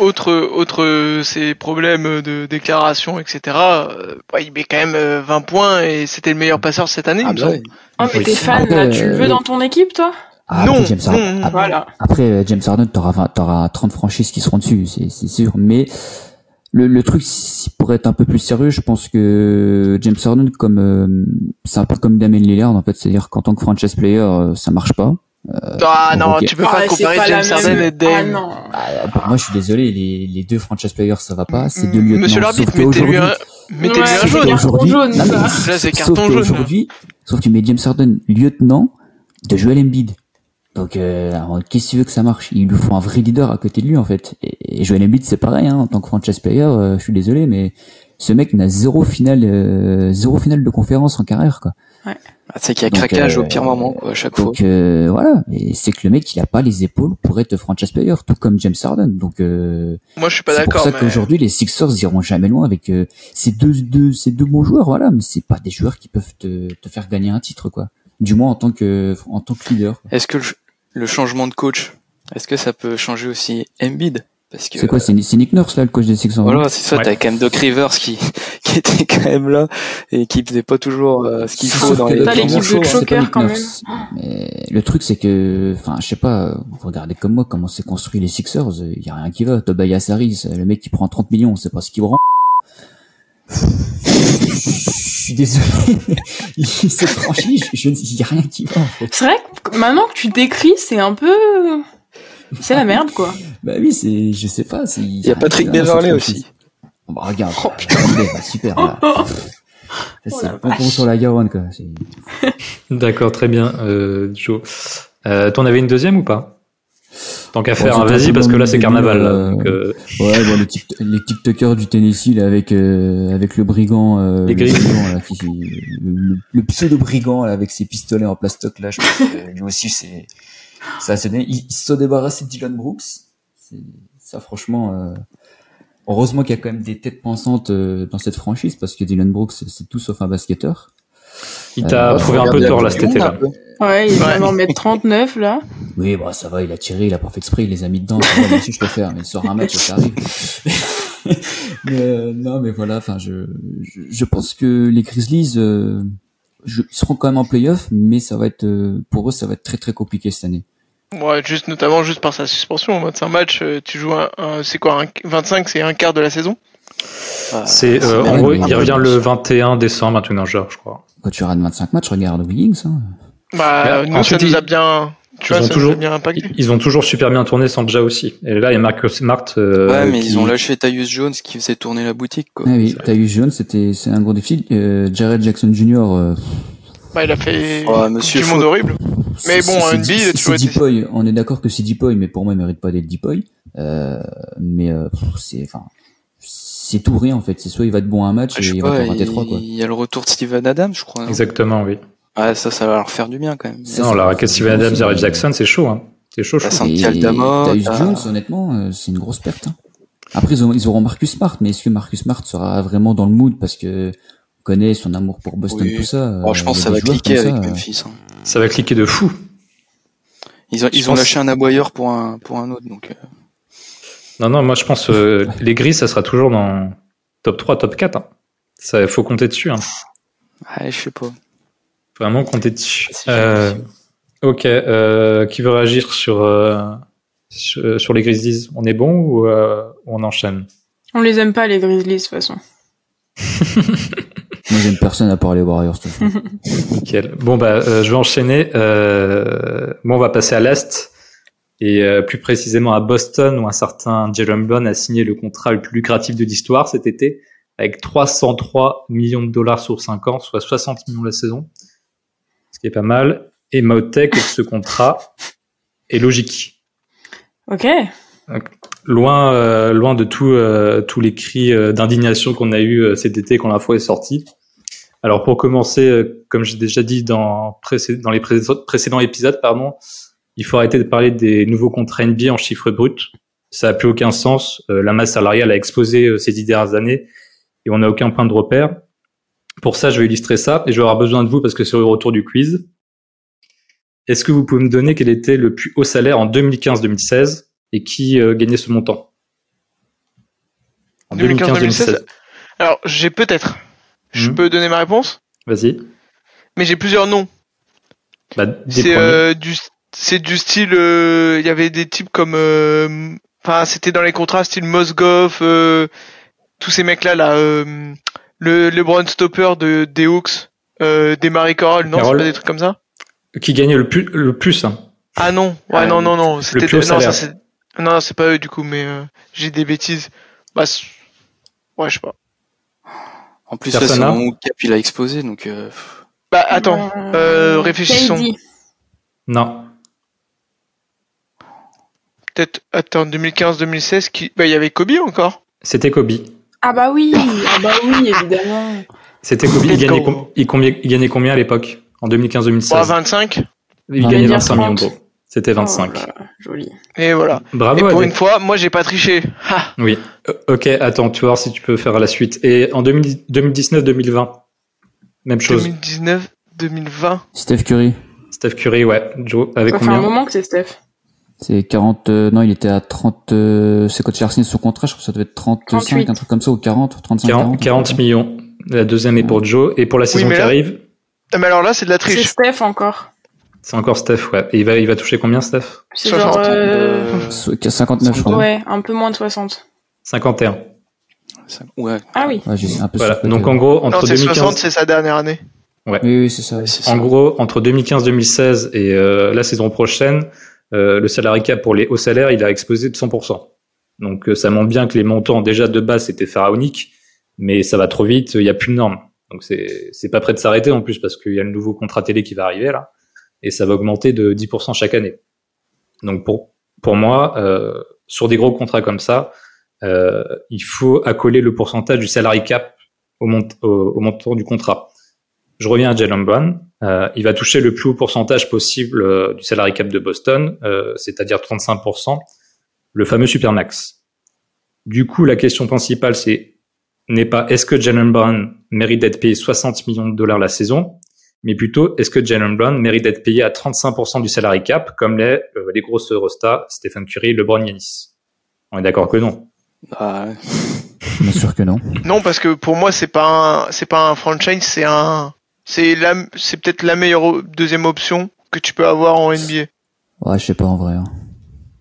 autre autre euh, ces problèmes de déclaration etc euh, ouais, il met quand même euh, 20 points et c'était le meilleur passeur cette année Ah bah ouais. Oh, mais Oui. t'es fan, là, tu le veux euh, dans ton équipe, toi? Ah, non, après, James Harden, non, non. après, Voilà. après, euh, James Harden, t'auras 20 t'auras 30 franchises qui seront dessus, c'est c'est sûr. Mais le, le truc, si- pour être un peu plus sérieux, je pense que James Harden, comme euh, c'est un peu comme Damien Lillard en fait, c'est-à-dire qu'en tant que franchise player, euh, ça marche pas. ah non ok. tu peux Ah, pas c'est comparer pas James Harden et Ah Dame non. Ah, pour moi, je suis désolé, les, les deux franchise players, ça va pas. C'est deux Mm, lieutenants. monsieur l'arbitre mettez-lui un mettez-lui Ouais, un jaune. Aujourd'hui, jaune, non, mais ça. Là, c'est sauf carton jaune, qu'aujourd'hui, sauf que tu mets James Harden lieutenant de Joel Embiid. Donc, euh, qu'est-ce que tu veux que ça marche? Il lui faut un vrai leader à côté de lui, en fait. Et, et Joel Embiid, c'est pareil, hein, en tant que franchise player, euh, je suis désolé, mais ce mec n'a zéro finale, euh, zéro finale de conférence en carrière, quoi. Ah, c'est qu'il y a Donc, craquage euh, au pire moment, quoi, à chaque fois. Donc euh, voilà, et c'est que le mec il a pas les épaules pour être franchise player, tout comme James Harden. Donc euh, moi je suis pas c'est pour d'accord ça mais qu'aujourd'hui les Sixers iront jamais loin avec euh, ces deux, deux ces deux bons joueurs, voilà, mais c'est pas des joueurs qui peuvent te, te faire gagner un titre quoi. Du moins en tant que en tant que leader. Est-ce que le, le changement de coach, est-ce que ça peut changer aussi Embiid? Parce que C'est quoi, c'est Nick Nurse là, le coach des Sixers voilà, c'est ça. Ouais. T'as quand même Doc Rivers qui [LAUGHS] qui était quand même là et qui faisait pas toujours euh, ce qu'il faut dans les. le T'as l'équipe de quand. Mais le truc, c'est que, enfin, je sais pas, vous regardez comme moi comment c'est construit les Sixers, il y a rien qui va. Tobias Harris, le mec qui prend 30 millions, c'est pas ce qu'il rend. [LAUGHS] Je suis désolé, [LAUGHS] il s'est franchi, je, je, il y a rien qui va, en fait. C'est vrai que maintenant que tu décris, c'est un peu. C'est la merde, quoi. Bah oui, c'est, je sais pas, c'est, Il y a Patrick Beverley aussi. Bon, bah, regarde. Oh, bah, super, là. [LAUGHS] Oh c'est le pompon sur la Garonne, quoi. C'est- D'accord, très bien, euh, Joe. Euh, T'en avais une deuxième ou pas? Tant qu'à faire, hein, vas-y, parce que là c'est carnaval. là, le donc, euh, Ouais, bon, les, tic les TikTokers du Tennessee, là, avec, euh, avec le brigand, euh, Les le, grilles. brigand, là, qui, le, le pseudo-brigand, là, avec ses pistolets en plastoc, là, je pense que [LAUGHS] lui aussi, c'est, c'est assez dingue. Il, il se sont débarrassés de Dylan Brooks. C'est, ça, franchement, euh, heureusement qu'il y a quand même des têtes pensantes euh, dans cette franchise, parce que Dylan Brooks, c'est, c'est tout sauf un basketteur. Il t'a Euh, prouvé un peu tort là cet un peu. Ouais, il Ouais. va en mettre 39, là. Oui, bah, ça va, il a tiré, il a pas fait exprès, il les a mis dedans. Ça va, moi aussi, je peux faire, mais sur un match, ça arrive. [LAUGHS] mais, euh, non, mais voilà, enfin, je, je, je pense que les Grizzlies, euh, je, ils seront quand même en playoff, mais ça va être, euh, pour eux, ça va être très très compliqué cette année. Ouais, juste notamment juste par sa suspension. 25 matchs, tu joues un, un- c'est quoi, un, 25, c'est un quart de la saison? C'est euh, bien, en gros, il revient le 21 décembre, un truc dans le genre, je crois. Quand tu rates 25 matchs, regarde Wiggins, hein. Bah, Mais nous, ça nous a bien, tu ils vois, ont ça toujours- bien. Ils, ils ont toujours super bien tourné sans déjà aussi. Et là, il y a Marcus Smart. euh, ouais, mais qui- ils ont lâché Tyus Jones qui faisait tourner la boutique, quoi. Ah oui, eu Jones, c'était, c'est un gros défi. Euh, Jared Jackson Jr., euh, Bah, il a fait Ouais, monsieur du monde horrible. Mais bon, un c'est été- Deepoy. On est d'accord que c'est Deepoy, mais pour moi, il mérite pas d'être Deepoy. Euh, mais, euh, c'est, enfin, c'est tout ou rien, en fait. C'est soit il va être bon à un match Je et sais il va pas, rater il trois, quoi. il y a le retour de Steven Adams, je crois. Exactement, oui. Ouais, ça, ça va leur faire du bien quand même. Ça, non, raquette faire Steven Adams, Jared c'est- Jackson, c'est chaud, hein. C'est chaud, Aldama, Tyus t'as- Jones, honnêtement, euh, c'est une grosse perte. hein. Après, ils, ont- ils auront Marcus Smart, mais est-ce que Marcus Smart sera vraiment dans le mood parce que on connaît son amour pour Boston, Oui. tout ça. Oh, je euh, pense que ça va cliquer avec ça, euh, Memphis. hein. Ça va cliquer de fou. Ils ont, Je ils ont lâché un aboyeur pour un, pour un autre, donc. Non, non, moi je pense euh, les gris, ça sera toujours dans top 3, top 4. Hein. Ça, faut compter dessus. Hein. Ouais, je sais pas. Vraiment compter dessus. Euh, ok, euh, qui veut réagir sur, euh, sur, sur les Grizzlies? On est bon ou euh, on enchaîne? On les aime pas, les Grizzlies, de toute façon. Moi, j'aime personne à part les Warriors. de toute façon. [LAUGHS] Nickel. Bon, bah, euh, je vais enchaîner. Euh, bon, on va passer à l'Est. Et euh, plus précisément à Boston, où un certain Jalen Brown a signé le contrat le plus lucratif de l'histoire cet été, avec 303 millions de dollars sur 5 ans, soit 60 millions la saison. Ce qui est pas mal. Et Maotek, ce contrat est logique. Ok. Loin, euh, loin de tout, euh, tous les cris euh, d'indignation qu'on a eu euh, cet été quand l'info est sortie. Alors pour commencer, euh, comme j'ai déjà dit dans, dans les pré- précédents épisodes, pardon, il faut arrêter de parler des nouveaux contrats NBA en chiffres bruts. Ça n'a plus aucun sens. Euh, la masse salariale a explosé euh, ces dix dernières années et on n'a aucun point de repère. Pour ça, je vais illustrer ça et je vais avoir besoin de vous parce que c'est le retour du quiz. Est-ce que vous pouvez me donner quel était le plus haut salaire en 2015-2016 et qui euh, gagnait ce montant? En 2015-2016 Alors, j'ai peut-être. Je Mhm. peux donner ma réponse? Vas-y. Mais j'ai plusieurs noms. Bah, C'est euh, du, c'est du style. euh, Il y avait des types comme. euh, Enfin, c'était dans les contrats style Mosgoff, euh, tous ces mecs-là, là. euh, le LeBron Stopper de des Hawks, euh, des Marie Coral, non, c'est pas des trucs comme ça? Qui gagnait le plus, le plus hein. Ah non, ouais, Ah, non, non, non, c'était non, c'est non, c'est pas eux du coup, mais euh, j'ai des bêtises. Bah, ouais, je sais pas. En plus, là, c'est où Cap il a explosé, donc. euh, Bah, attends, euh, réfléchissons. Non. Peut-être, attends, 2015-2016, qui, bah, il y avait Kobe encore. C'était Kobe. Ah bah oui, ah bah oui, évidemment. C'était Kobe. Il gagnait, go. com- il combien, il gagnait combien à l'époque En 2015-2016 Bon, 25. Il gagnait va dire 25 millions 30. d'euros. C'était 25. Oh là là, joli. Et voilà. Bravo. Et pour une fois, moi, j'ai pas triché. Ha Oui. Euh, ok, attends, tu vas voir si tu peux faire la suite. Et en 2000 2019-2020, même chose. 2019, 2020. Steph Curry. Steph Curry, ouais. Joe, avec Ça fait un moment que c'est Steph. C'est 40, euh, non, il était à 30, euh, c'est quand il a signé son contrat, je crois que ça devait être 35, 38. un truc comme ça, ou 40, 35, 40, 40. 40 millions. La deuxième est pour Joe. Et pour la saison qui là- arrive, Ah, mais alors là, c'est de la C'est triche. Steph encore. c'est encore Steph, ouais. Et il va, il va toucher combien, Steph? C'est 60. genre, euh, So- 59, je crois. ouais, un peu moins de 60. 51. Ça- Ouais. Ah oui. Ouais, j'ai un peu Voilà. surcoté, Donc ouais. en gros, Non, entre c'est 60, 2015, c'est sa dernière année. Oui, oui, c'est ça. Ouais, c'est en ça. gros, entre 2015-2016 et euh, la saison prochaine, euh, le salary cap pour les hauts salaires, il a explosé de 100%. Donc euh, ça montre bien que les montants déjà de base c'était pharaonique, mais ça va trop vite, il n'y a plus de normes. Donc c'est c'est pas prêt de s'arrêter en plus parce qu'il y a le nouveau contrat télé qui va arriver là, et ça va augmenter de 10% chaque année. Donc pour pour moi, euh, sur des gros contrats comme ça, euh, il faut accoler le pourcentage du salary cap au montant du contrat. Je reviens à Jalen Brown. Euh, il va toucher le plus haut pourcentage possible euh, du salary cap de Boston, euh, c'est-à-dire 35%, le fameux supermax. Du coup, la question principale, c'est n'est pas est-ce que Jalen Brown mérite d'être payé 60 millions de dollars la saison, mais plutôt est-ce que Jalen Brown mérite d'être payé à 35% du salary cap, comme les, euh, les grosses rostas Stephen Curry, LeBron, Yanis. On est d'accord que non. Bah, ouais. Bien sûr que non. Non, parce que pour moi, c'est pas un, c'est pas un franchise, c'est un, c'est la, c'est peut-être la meilleure deuxième option que tu peux avoir en NBA. Ouais, je sais pas en vrai. hein.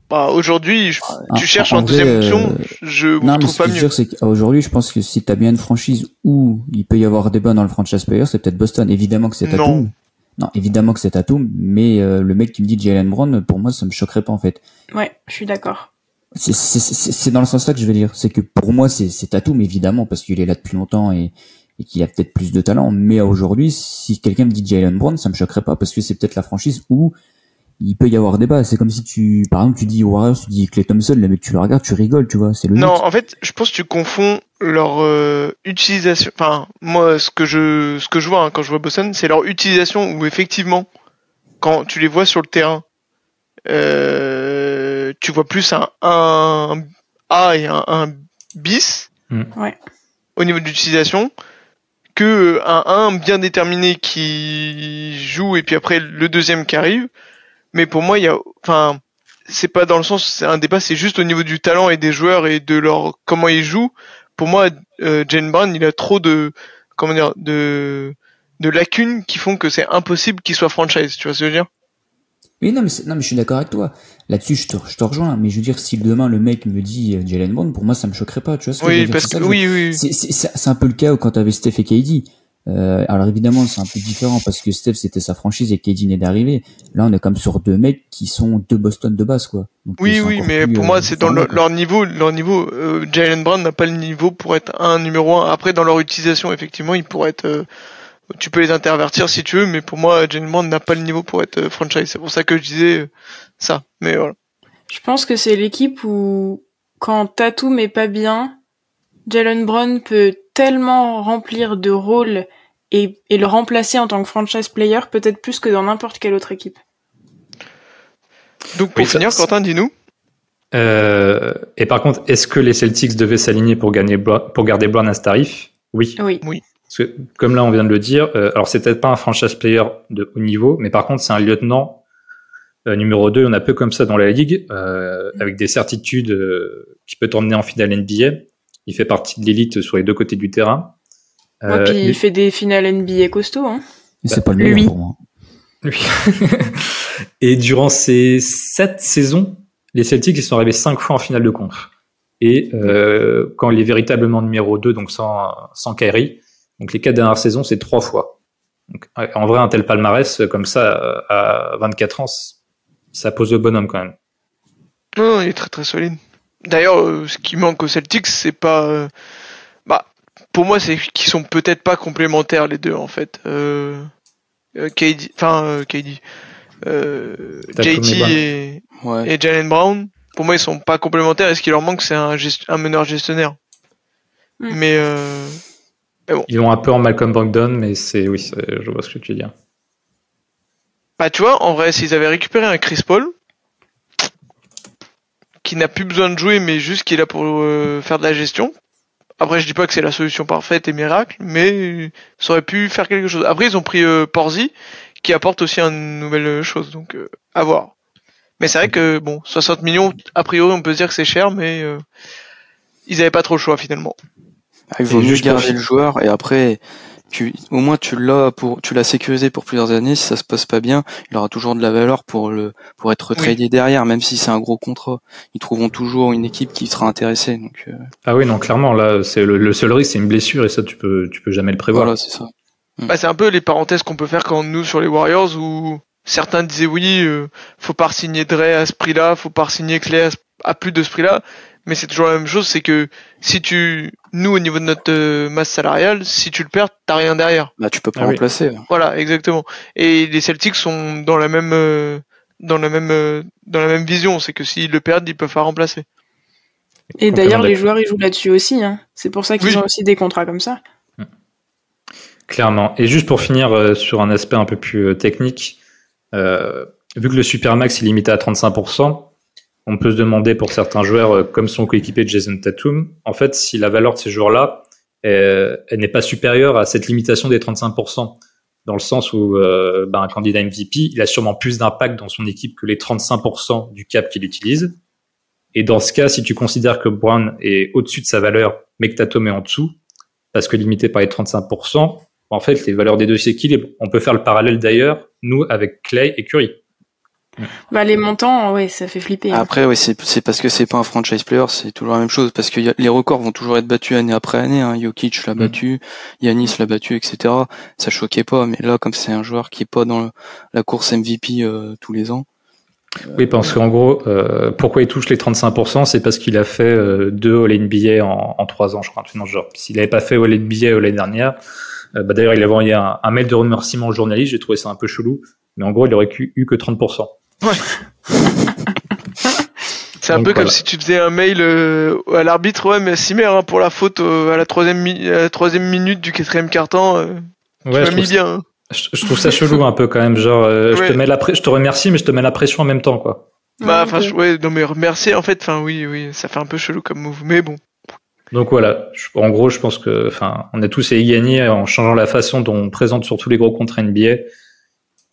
Bah, aujourd'hui, je- Ah, tu cherches en en, deuxième vrai, option, euh, je Non, mais trouve ce pas mieux. dire, c'est qu'aujourd'hui, je pense que si t'as bien une franchise où il peut y avoir débat dans le franchise player, c'est peut-être Boston. Évidemment que c'est Non. Tatum. Non, évidemment que c'est Tatum, mais euh, le mec qui me dit Jalen Brown, pour moi, ça me choquerait pas en fait. Ouais, je suis d'accord. C'est- C'est c'est- c'est dans le sens là que je veux dire. C'est que pour moi, c'est c'est Tatum, évidemment, parce qu'il est là depuis longtemps et, et qu'il a peut-être plus de talent. Mais aujourd'hui, si quelqu'un me dit Jalen Brown, ça me choquerait pas, parce que c'est peut-être la franchise où il peut y avoir débat. C'est comme si tu, par exemple, tu dis Warriors, tu dis Clay Thompson, le mec, tu le regardes, tu rigoles, tu vois, c'est. Non, en fait, je pense que tu confonds leur euh, utilisation. Enfin, moi, ce que je, ce que je vois hein, quand je vois Boston, c'est leur utilisation où effectivement, quand tu les vois sur le terrain, euh, tu vois plus un, un A et un, un bis Mm. Ouais. au niveau de l'utilisation que un 1 bien déterminé qui joue et puis après le deuxième qui arrive. Mais pour moi, il y a, enfin, c'est pas dans le sens, c'est un débat, c'est juste au niveau du talent et des joueurs et de leur comment ils jouent. Pour moi, euh, Jane Brown, il a trop de, comment dire, de, de lacunes qui font que c'est impossible qu'il soit franchise. Tu vois ce que je veux dire? Oui, non, mais, non, mais je suis d'accord avec toi. Là-dessus, je te, je te rejoins. Mais je veux dire, si demain le mec me dit euh, Jalen Brown, pour moi, ça me choquerait pas. Tu vois ce que je veux Oui, dire parce ça que je- oui, oui. C'est- un peu le cas quand t'avais Steph et KD. Euh, alors évidemment, c'est un peu différent parce que Steph c'était sa franchise et KD n'est d'arriver. Là, on est comme sur deux mecs qui sont deux Boston de base, quoi. Donc, Oui, oui, mais pour euh, moi, c'est dans le- leur niveau, leur niveau. Euh, Jalen Brown n'a pas le niveau pour être un numéro un. Après, dans leur utilisation, effectivement, il pourrait être. Tu peux les intervertir si tu veux, mais pour moi, Jalen Brown n'a pas le niveau pour être euh, franchise. C'est pour ça que je disais euh, ça. Mais voilà. Je pense que c'est l'équipe où, quand Tatum est pas bien, Jalen Brown peut tellement remplir de rôles et, et le remplacer en tant que franchise player, peut-être plus que dans n'importe quelle autre équipe. Donc pour Oui, finir, Quentin, dis-nous. Euh, et par contre, est-ce que les Celtics devaient s'aligner pour, gagner pour garder Brown à ce tarif? Oui. Oui. Parce que, comme là, on vient de le dire, euh, alors c'est peut-être pas un franchise player de haut niveau, mais par contre, c'est un lieutenant euh, numéro 2. On a peu comme ça dans la ligue, euh, avec des certitudes euh, qui peut t'emmener en finale NBA. Il fait partie de l'élite sur les deux côtés du terrain. Ouais, Euh, puis il- il fait des finales NBA costauds, hein. Mais c'est pas le lui. pour moi. [LAUGHS] Et durant ces sept saisons, les Celtics ils sont arrivés cinq fois en finale de conf. Et euh, quand il est véritablement numéro 2, donc sans, sans Kyrie, donc les quatre dernières saisons, c'est trois fois. Donc, en vrai, un tel palmarès comme ça euh, à 24 ans, ça pose le bonhomme quand même. Non, il est très très solide. D'ailleurs, euh, ce qui manque aux Celtics, c'est pas. euh, bah, pour moi, c'est qu'ils sont peut-être pas complémentaires les deux en fait. Euh, euh, KD, enfin euh, KD, euh, JT et, Ouais. et Jalen Brown. Pour moi, ils sont pas complémentaires. Et ce qui leur manque, c'est un, gest- un meneur gestionnaire. Mais euh, Ils ont un peu en Malcolm Brogdon, mais c'est oui, je vois ce que tu veux dire. Bah tu vois, en vrai, s'ils avaient récupéré un Chris Paul, qui n'a plus besoin de jouer, mais juste qui est là pour euh, faire de la gestion. Après, je dis pas que c'est la solution parfaite et miracle, mais ça aurait pu faire quelque chose. Après, ils ont pris euh, Porzi, qui apporte aussi une nouvelle chose. Donc à voir. Mais c'est vrai que bon, 60 millions, a priori, on peut se dire que c'est cher, mais ils avaient pas trop le choix finalement. Ah, il vaut mieux garder le joueur et après tu, au moins tu l'as pour, tu l'as sécurisé pour plusieurs années. Si ça se passe pas bien, il aura toujours de la valeur pour le, pour être tradé derrière, même si c'est un gros contrat. Ils trouveront toujours une équipe qui sera intéressée. Donc. Euh. Ah oui, non, clairement là, c'est le, seul risque, c'est une blessure et ça tu peux, tu peux jamais le prévoir. Voilà, c'est ça. Mm. Bah, c'est un peu les parenthèses qu'on peut faire quand nous sur les Warriors où certains disaient oui, euh, faut pas signer Dre à ce prix-là, faut pas signer Clay à, plus de ce prix-là mais c'est toujours la même chose, c'est que si tu, nous au niveau de notre euh, masse salariale, si tu le perds, t'as rien derrière. Bah tu peux pas ah remplacer. Voilà, exactement. Et les Celtics sont dans la même, euh, dans la même, euh, dans la même vision, c'est que s'ils le perdent, ils peuvent pas remplacer. Et d'ailleurs, les joueurs ils jouent là-dessus aussi. Hein. C'est pour ça qu'ils ont aussi des contrats comme ça. Hmm. Clairement. Et juste pour finir sur un aspect un peu plus technique, vu que le Supermax est limité à 35%, on peut se demander pour certains joueurs, euh, comme son coéquipier Jason Tatum, en fait, si la valeur de ces joueurs-là, euh, elle, n'est pas supérieure à cette limitation des 35%, dans le sens où euh, ben, un candidat MVP, il a sûrement plus d'impact dans son équipe que les 35% du cap qu'il utilise. Et dans ce cas, si tu considères que Brown est au-dessus de sa valeur, mais que Tatum est en dessous, parce que limité par les 35%, en fait, les valeurs des deux s'équilibrent. On peut faire le parallèle d'ailleurs, nous, avec Clay et Curry. Bah les montants, ouais, ça fait flipper. Hein. Après, ouais, c'est c'est parce que c'est pas un franchise player, c'est toujours la même chose parce que les records vont toujours être battus année après année. Hein. Jokic l'a mm. battu, Yanis l'a battu, etc. Ça choquait pas, mais là, comme c'est un joueur qui est pas dans la course MVP euh, tous les ans. Oui, parce qu'en gros, euh, pourquoi il touche les 35%, c'est parce qu'il a fait euh, deux All NBA en, en trois ans, je crois, un genre. S'il avait pas fait All NBA l'année dernière, bah d'ailleurs, il avait envoyé un, un mail de remerciement au journaliste, j'ai trouvé ça un peu chelou, mais en gros, il aurait eu que 30%. Ouais. C'est un peu comme si tu faisais un mail euh, à l'arbitre, ouais, mais si hein, pour la faute euh, à, la troisième troisième minute du quatrième carton, euh, ouais, tu mis bien. Hein. Je, trouve ça chelou un peu quand même, genre je te mets la je te remercie, mais je te mets la pression en même temps, quoi. Bah, enfin, ouais, non mais remercier en fait, enfin oui, oui, ça fait un peu chelou comme move, mais bon. Donc voilà, en gros, je pense que, enfin, on a tous à y gagner en changeant la façon dont on présente sur tous les gros contrats NBA.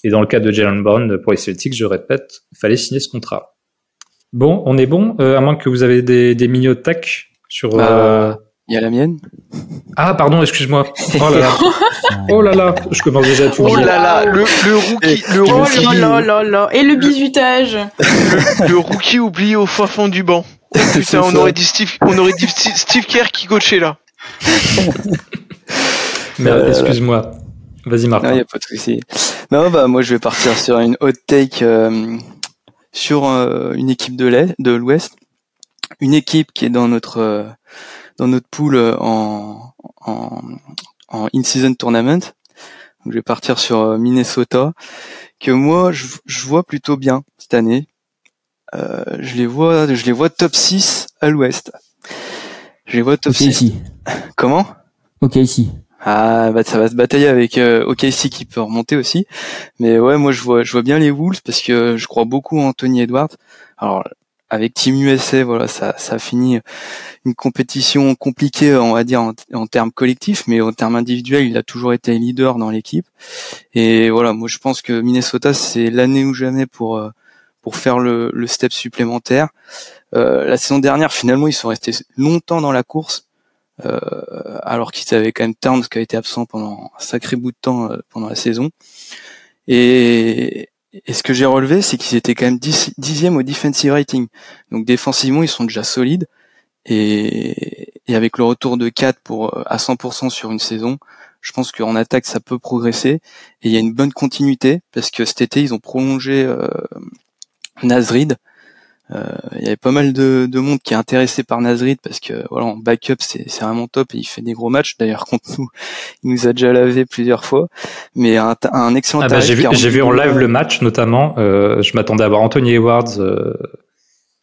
Et dans le cas de Jalen Brown, pour les Celtics, je répète, il fallait signer ce contrat. Bon, on est bon, euh, à moins que vous avez des, des de tac sur. Bah, euh... Il y a la mienne? Ah, pardon, excuse-moi. [LAUGHS] Oh là là. oh là là, je commence déjà à tout Oh là là, le, le rookie, le rookie. Oh là là là Et le bisutage. Le, rookie oublié au fin fond du banc. [LAUGHS] Putain, on aurait dit Steve, on aurait dit Steve Kerr qui coachait là. Mais euh, excuse-moi. Vas-y, Marc. Non, y a pas de souci. Non, bah moi je vais partir sur une hot take euh, sur euh, une équipe de l'Est, de l'Ouest, une équipe qui est dans notre euh, dans notre pool en en, en in-season tournament. Donc, je vais partir sur Minnesota, que moi je, je, vois plutôt bien cette année. je les vois, je les vois top 6 à l'Ouest. Je les vois top 6. Ici. Comment? Ok ici. Ah bah ça va se batailler avec euh, OKC qui peut remonter aussi. Mais ouais, moi je vois je vois bien les Wolves parce que je crois beaucoup en Anthony Edwards. Alors avec Team USA, voilà, ça ça a fini une compétition compliquée, on va dire en, termes collectifs, mais en termes individuels, il a toujours été leader dans l'équipe. Et voilà, moi je pense que Minnesota c'est l'année ou jamais pour euh, pour faire le, le step supplémentaire. Euh, la saison dernière, finalement, ils sont restés longtemps dans la course alors qu'ils avaient quand même Towns qui a été absent pendant un sacré bout de temps euh, pendant la saison. Et, ce que j'ai relevé, c'est qu'ils étaient quand même dixième au defensive rating. Donc défensivement, ils sont déjà solides. Et, avec le retour de 4 pour euh, à 100% sur une saison, je pense qu'en attaque ça peut progresser. Et il y a une bonne continuité parce que cet été ils ont prolongé euh, Nasrid euh, il y avait pas mal de, de, monde qui est intéressé par Nazrid parce que voilà en backup c'est vraiment top et il fait des gros matchs. D'ailleurs contre nous [LAUGHS] il nous a déjà lavé plusieurs fois. Mais un, un excellent ah bah, j'ai vu, vu en live le match notamment. Euh, je m'attendais à voir Anthony Edwards euh,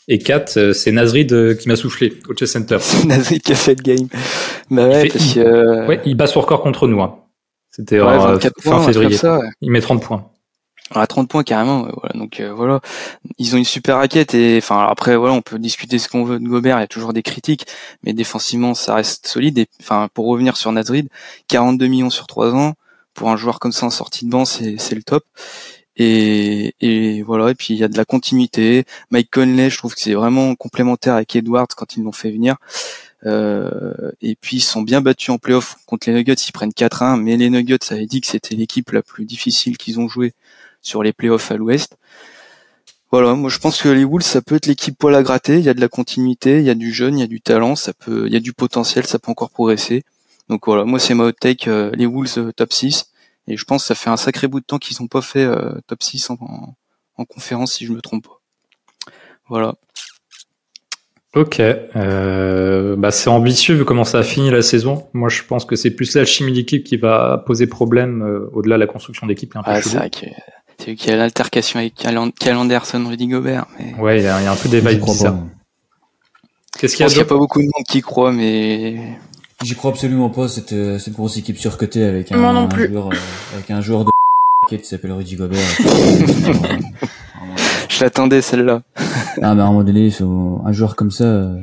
et 4 euh, c'est Nazrid qui m'a soufflé au Chess Center. [LAUGHS] C'est Nazrid qui a fait le game. Bah ouais, il parce que... ouais il bat son record contre nous hein. c'était fin février. il met 30 points à 30 points carrément voilà donc euh, voilà ils ont une super raquette et enfin après voilà on peut discuter ce qu'on veut de Gobert il y a toujours des critiques mais défensivement ça reste solide et enfin pour revenir sur Nadrid 42 millions sur 3 ans pour un joueur comme ça en sortie de banc, c'est c'est le top. Et, et voilà. Et puis il y a de la continuité. Mike Conley, je trouve que c'est vraiment complémentaire avec Edwards quand ils l'ont fait venir. Euh, et puis ils sont bien battus en playoff contre les Nuggets. Ils prennent 4-1, mais les Nuggets avaient dit que c'était l'équipe la plus difficile qu'ils ont joué sur les playoffs à l'Ouest. Voilà, moi je pense que les Wolves ça peut être l'équipe poil à gratter. Il y a de la continuité, il y a du jeune, il y a du talent, ça peut, il y a du potentiel, ça peut encore progresser. Donc voilà, moi c'est ma hot take, euh, les Wolves euh, top 6. Et je pense que ça fait un sacré bout de temps qu'ils n'ont pas fait euh, top 6 en, en, conférence si je me trompe pas. Voilà. Ok, bah c'est ambitieux vu comment ça a fini la saison. Moi, je pense que c'est plus l'alchimie d'équipe qui va poser problème au-delà de la construction d'équipe. Ah, c'est vrai que c'est vu qu'il y a l'altercation avec Cal Anderson, Rudy Gobert. Mais... Ouais, il y, a un peu des vibes bizarres. Qu'est-ce qu'il y a, y a pas beaucoup de monde qui croit, mais J'y crois absolument pas cette cette grosse équipe surcotée avec un, un joueur euh, avec un joueur de [LAUGHS] qui s'appelle Rudy Gobert. [LAUGHS] Je l'attendais celle-là. [LAUGHS] ah mais à un moment donné, un joueur comme ça, euh,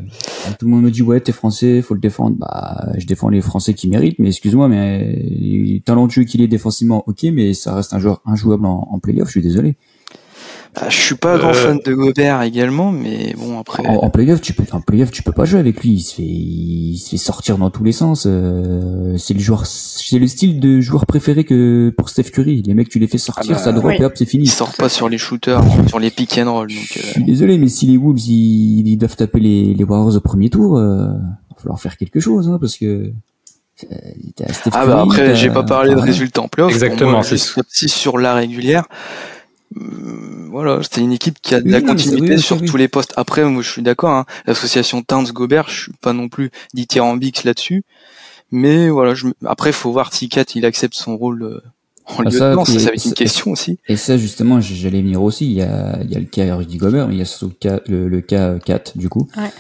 tout le monde me dit ouais t'es français, faut le défendre. Bah je défends les Français qui méritent, mais excuse-moi, mais talentueux qu'il est défensivement, ok, mais ça reste un joueur injouable en, en playoff. Je suis désolé. Bah, je suis pas un grand euh, fan de Gobert également, mais bon après. En, playoff, tu peux en playoff, tu peux pas jouer avec lui. Il se fait, il se fait sortir dans tous les sens. Euh, c'est le joueur, c'est le style de joueur préféré que pour Steph Curry. Les mecs, tu les fais sortir, ah bah, ça drop et hop, c'est fini. Il sort pas sur les shooters, sur les pick and roll. Donc, euh... Je suis désolé, mais si les Wolves ils, ils doivent taper les, les Warriors au premier tour, euh, va falloir faire quelque chose, hein, parce que. ah bah après, j'ai pas parlé de résultats en playoff. Exactement. C'est sur la régulière. Hum, voilà, c'est une équipe qui a de la continuité sur tous les postes. Après, moi, je suis d'accord. Hein, L'association Towns-Gobert, je suis pas non plus dithyrambique là-dessus. Mais voilà, je... après, faut voir si Kat il accepte son rôle euh, en ah, lieutenant. Ça, ça, ça va être une question aussi. Et ça, justement, j'allais venir aussi. Il y a, il y a le cas Rudy Gobert, mais il y a surtout le, le cas Kat, du coup. Ouais.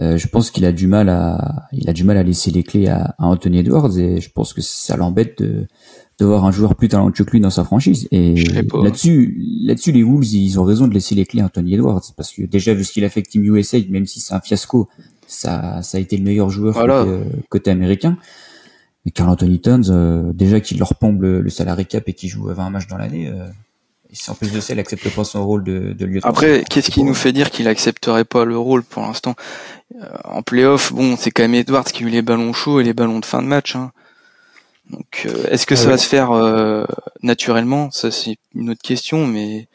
Euh, je pense qu'il a du mal à, il a du mal à laisser les clés à, à Anthony Edwards et je pense que ça l'embête de, de voir un joueur plus talentueux que lui dans sa franchise. Et là-dessus, là-dessus, les Wolves, ils ont raison de laisser les clés à Anthony Edwards parce que déjà vu ce qu'il a fait avec Team USA, même si c'est un fiasco, ça, ça a été le meilleur joueur côté, américain. Mais Carl Anthony Towns, euh, déjà qu'il leur pompe le, salarié cap et qu'il joue 20 matchs dans l'année, euh, en plus de ça, il accepte pas son rôle de, de lieutenant. Après, qu'est-ce qui nous fait dire qu'il accepterait pas le rôle pour l'instant? Euh, En playoff, bon, c'est quand même Edwards qui a eu les ballons chauds et les ballons de fin de match. Hein. Donc, euh, est-ce que ça va se faire euh, naturellement? Ça, c'est une autre question, mais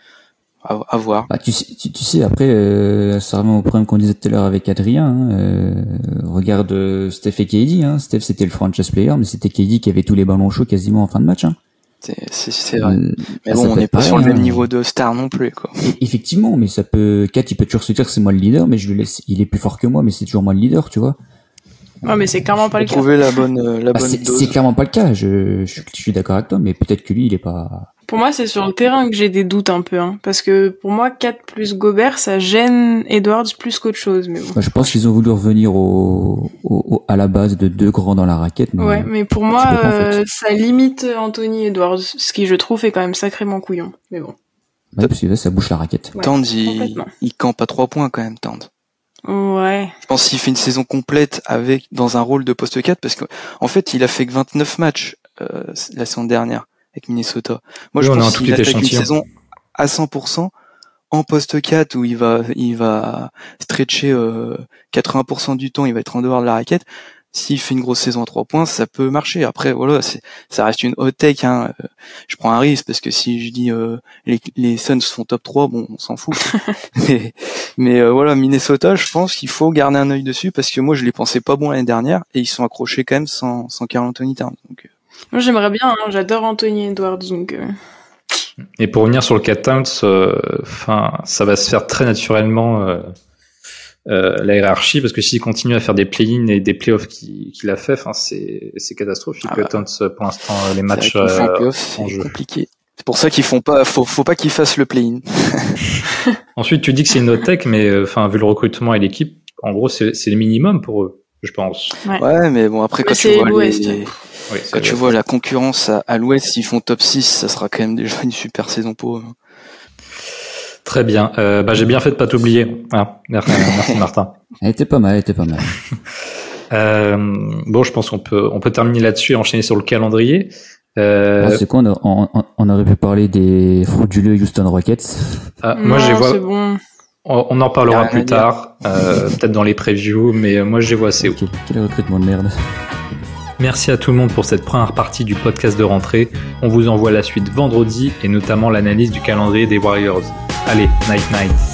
à, voir. Bah, tu, sais, tu, sais, après, euh, ça remet au problème qu'on disait tout à l'heure avec Adrien. Hein, euh, regarde Steph et KD. Hein. Steph, c'était le franchise player, mais c'était KD qui avait tous les ballons chauds quasiment en fin de match. Hein. C'est vrai. mais bon, on n'est pas sur le même niveau de star non plus, quoi. effectivement, mais ça peut. Kat, il peut toujours se dire c'est moi le leader, mais je le laisse. Il est plus fort que moi, mais c'est toujours moi le leader, tu vois. Non, mais c'est clairement pas le cas. Trouver la bonne, euh, la bah, bonne C'est clairement pas le cas. Je, je, suis d'accord avec toi, mais peut-être que lui, il est pas. Pour moi, c'est sur le terrain que j'ai des doutes un peu, hein, parce que pour moi, 4 plus Gobert, ça gêne Edwards plus qu'autre chose. Mais bon. je pense qu'ils ont voulu revenir au, au, à la base de deux grands dans la raquette. Mais ouais, mais pour moi, euh, ça limite Anthony Edwards, ce qui je trouve est quand même sacrément couillon. Mais bon. Ouais, parce que ça bouche la raquette. Ouais, Tand, il, il campe à 3 points quand même, Tand. Ouais. Je pense qu'il fait une saison complète avec dans un rôle de poste 4 parce qu'en en fait, il a fait que 29 matchs euh, la saison dernière avec Minnesota. Moi, je pense qu'il a fait une saison à 100% en poste 4 où il va il va stretcher euh, 80% du temps, il va être en dehors de la raquette s'il fait une grosse saison à trois points, ça peut marcher. Après, voilà, c'est, ça reste une hot take. Hein. Euh, je prends un risque parce que si je dis euh, les, les Suns font top 3, bon, on s'en fout. [LAUGHS] mais mais euh, voilà, Minnesota, je pense qu'il faut garder un œil dessus parce que moi, je les pensais pas bons l'année dernière et ils sont accrochés quand même sans, sans Carl Anthony Towns. Donc, moi, j'aimerais bien. Hein, j'adore Anthony Edwards, donc. Et pour revenir sur le cas Towns, enfin, ça va se faire très naturellement euh, la hiérarchie parce que s'il continue à faire des play-in et des play-offs qu'il a fait, enfin c'est c'est catastrophique. Ah bah. pour l'instant les matchs euh, c'est compliqué. C'est pour ça qu'ils font pas, faut, faut pas qu'ils fassent le play-in. [LAUGHS] Ensuite, tu dis que c'est une autre tech, mais euh, enfin vu le recrutement et l'équipe, en gros c'est le minimum pour eux, je pense. Ouais, mais bon après quand tu vois les, quand tu vois la concurrence à, à l'Ouest, s'ils font top 6, ça sera quand même déjà une super saison pour eux. Très bien. Euh, bah, j'ai bien fait de pas t'oublier. Ah, [LAUGHS] merci, Martin. Elle était pas mal, elle était pas mal. [LAUGHS] Euh, bon, je pense qu'on peut on peut terminer là-dessus et enchaîner sur le calendrier. Euh, Ah, c'est quoi on, a- on- on aurait pu parler des frauduleux Houston Rockets. ah, moi, Non, vois. c'est bon. On, on en parlera plus tard, euh, peut-être dans les previews, mais moi, je les vois assez haut. Quel, quel recrutement de merde. Merci à tout le monde pour cette première partie du podcast de rentrée. On vous envoie la suite vendredi et notamment l'analyse du calendrier des Warriors. Allez, night night.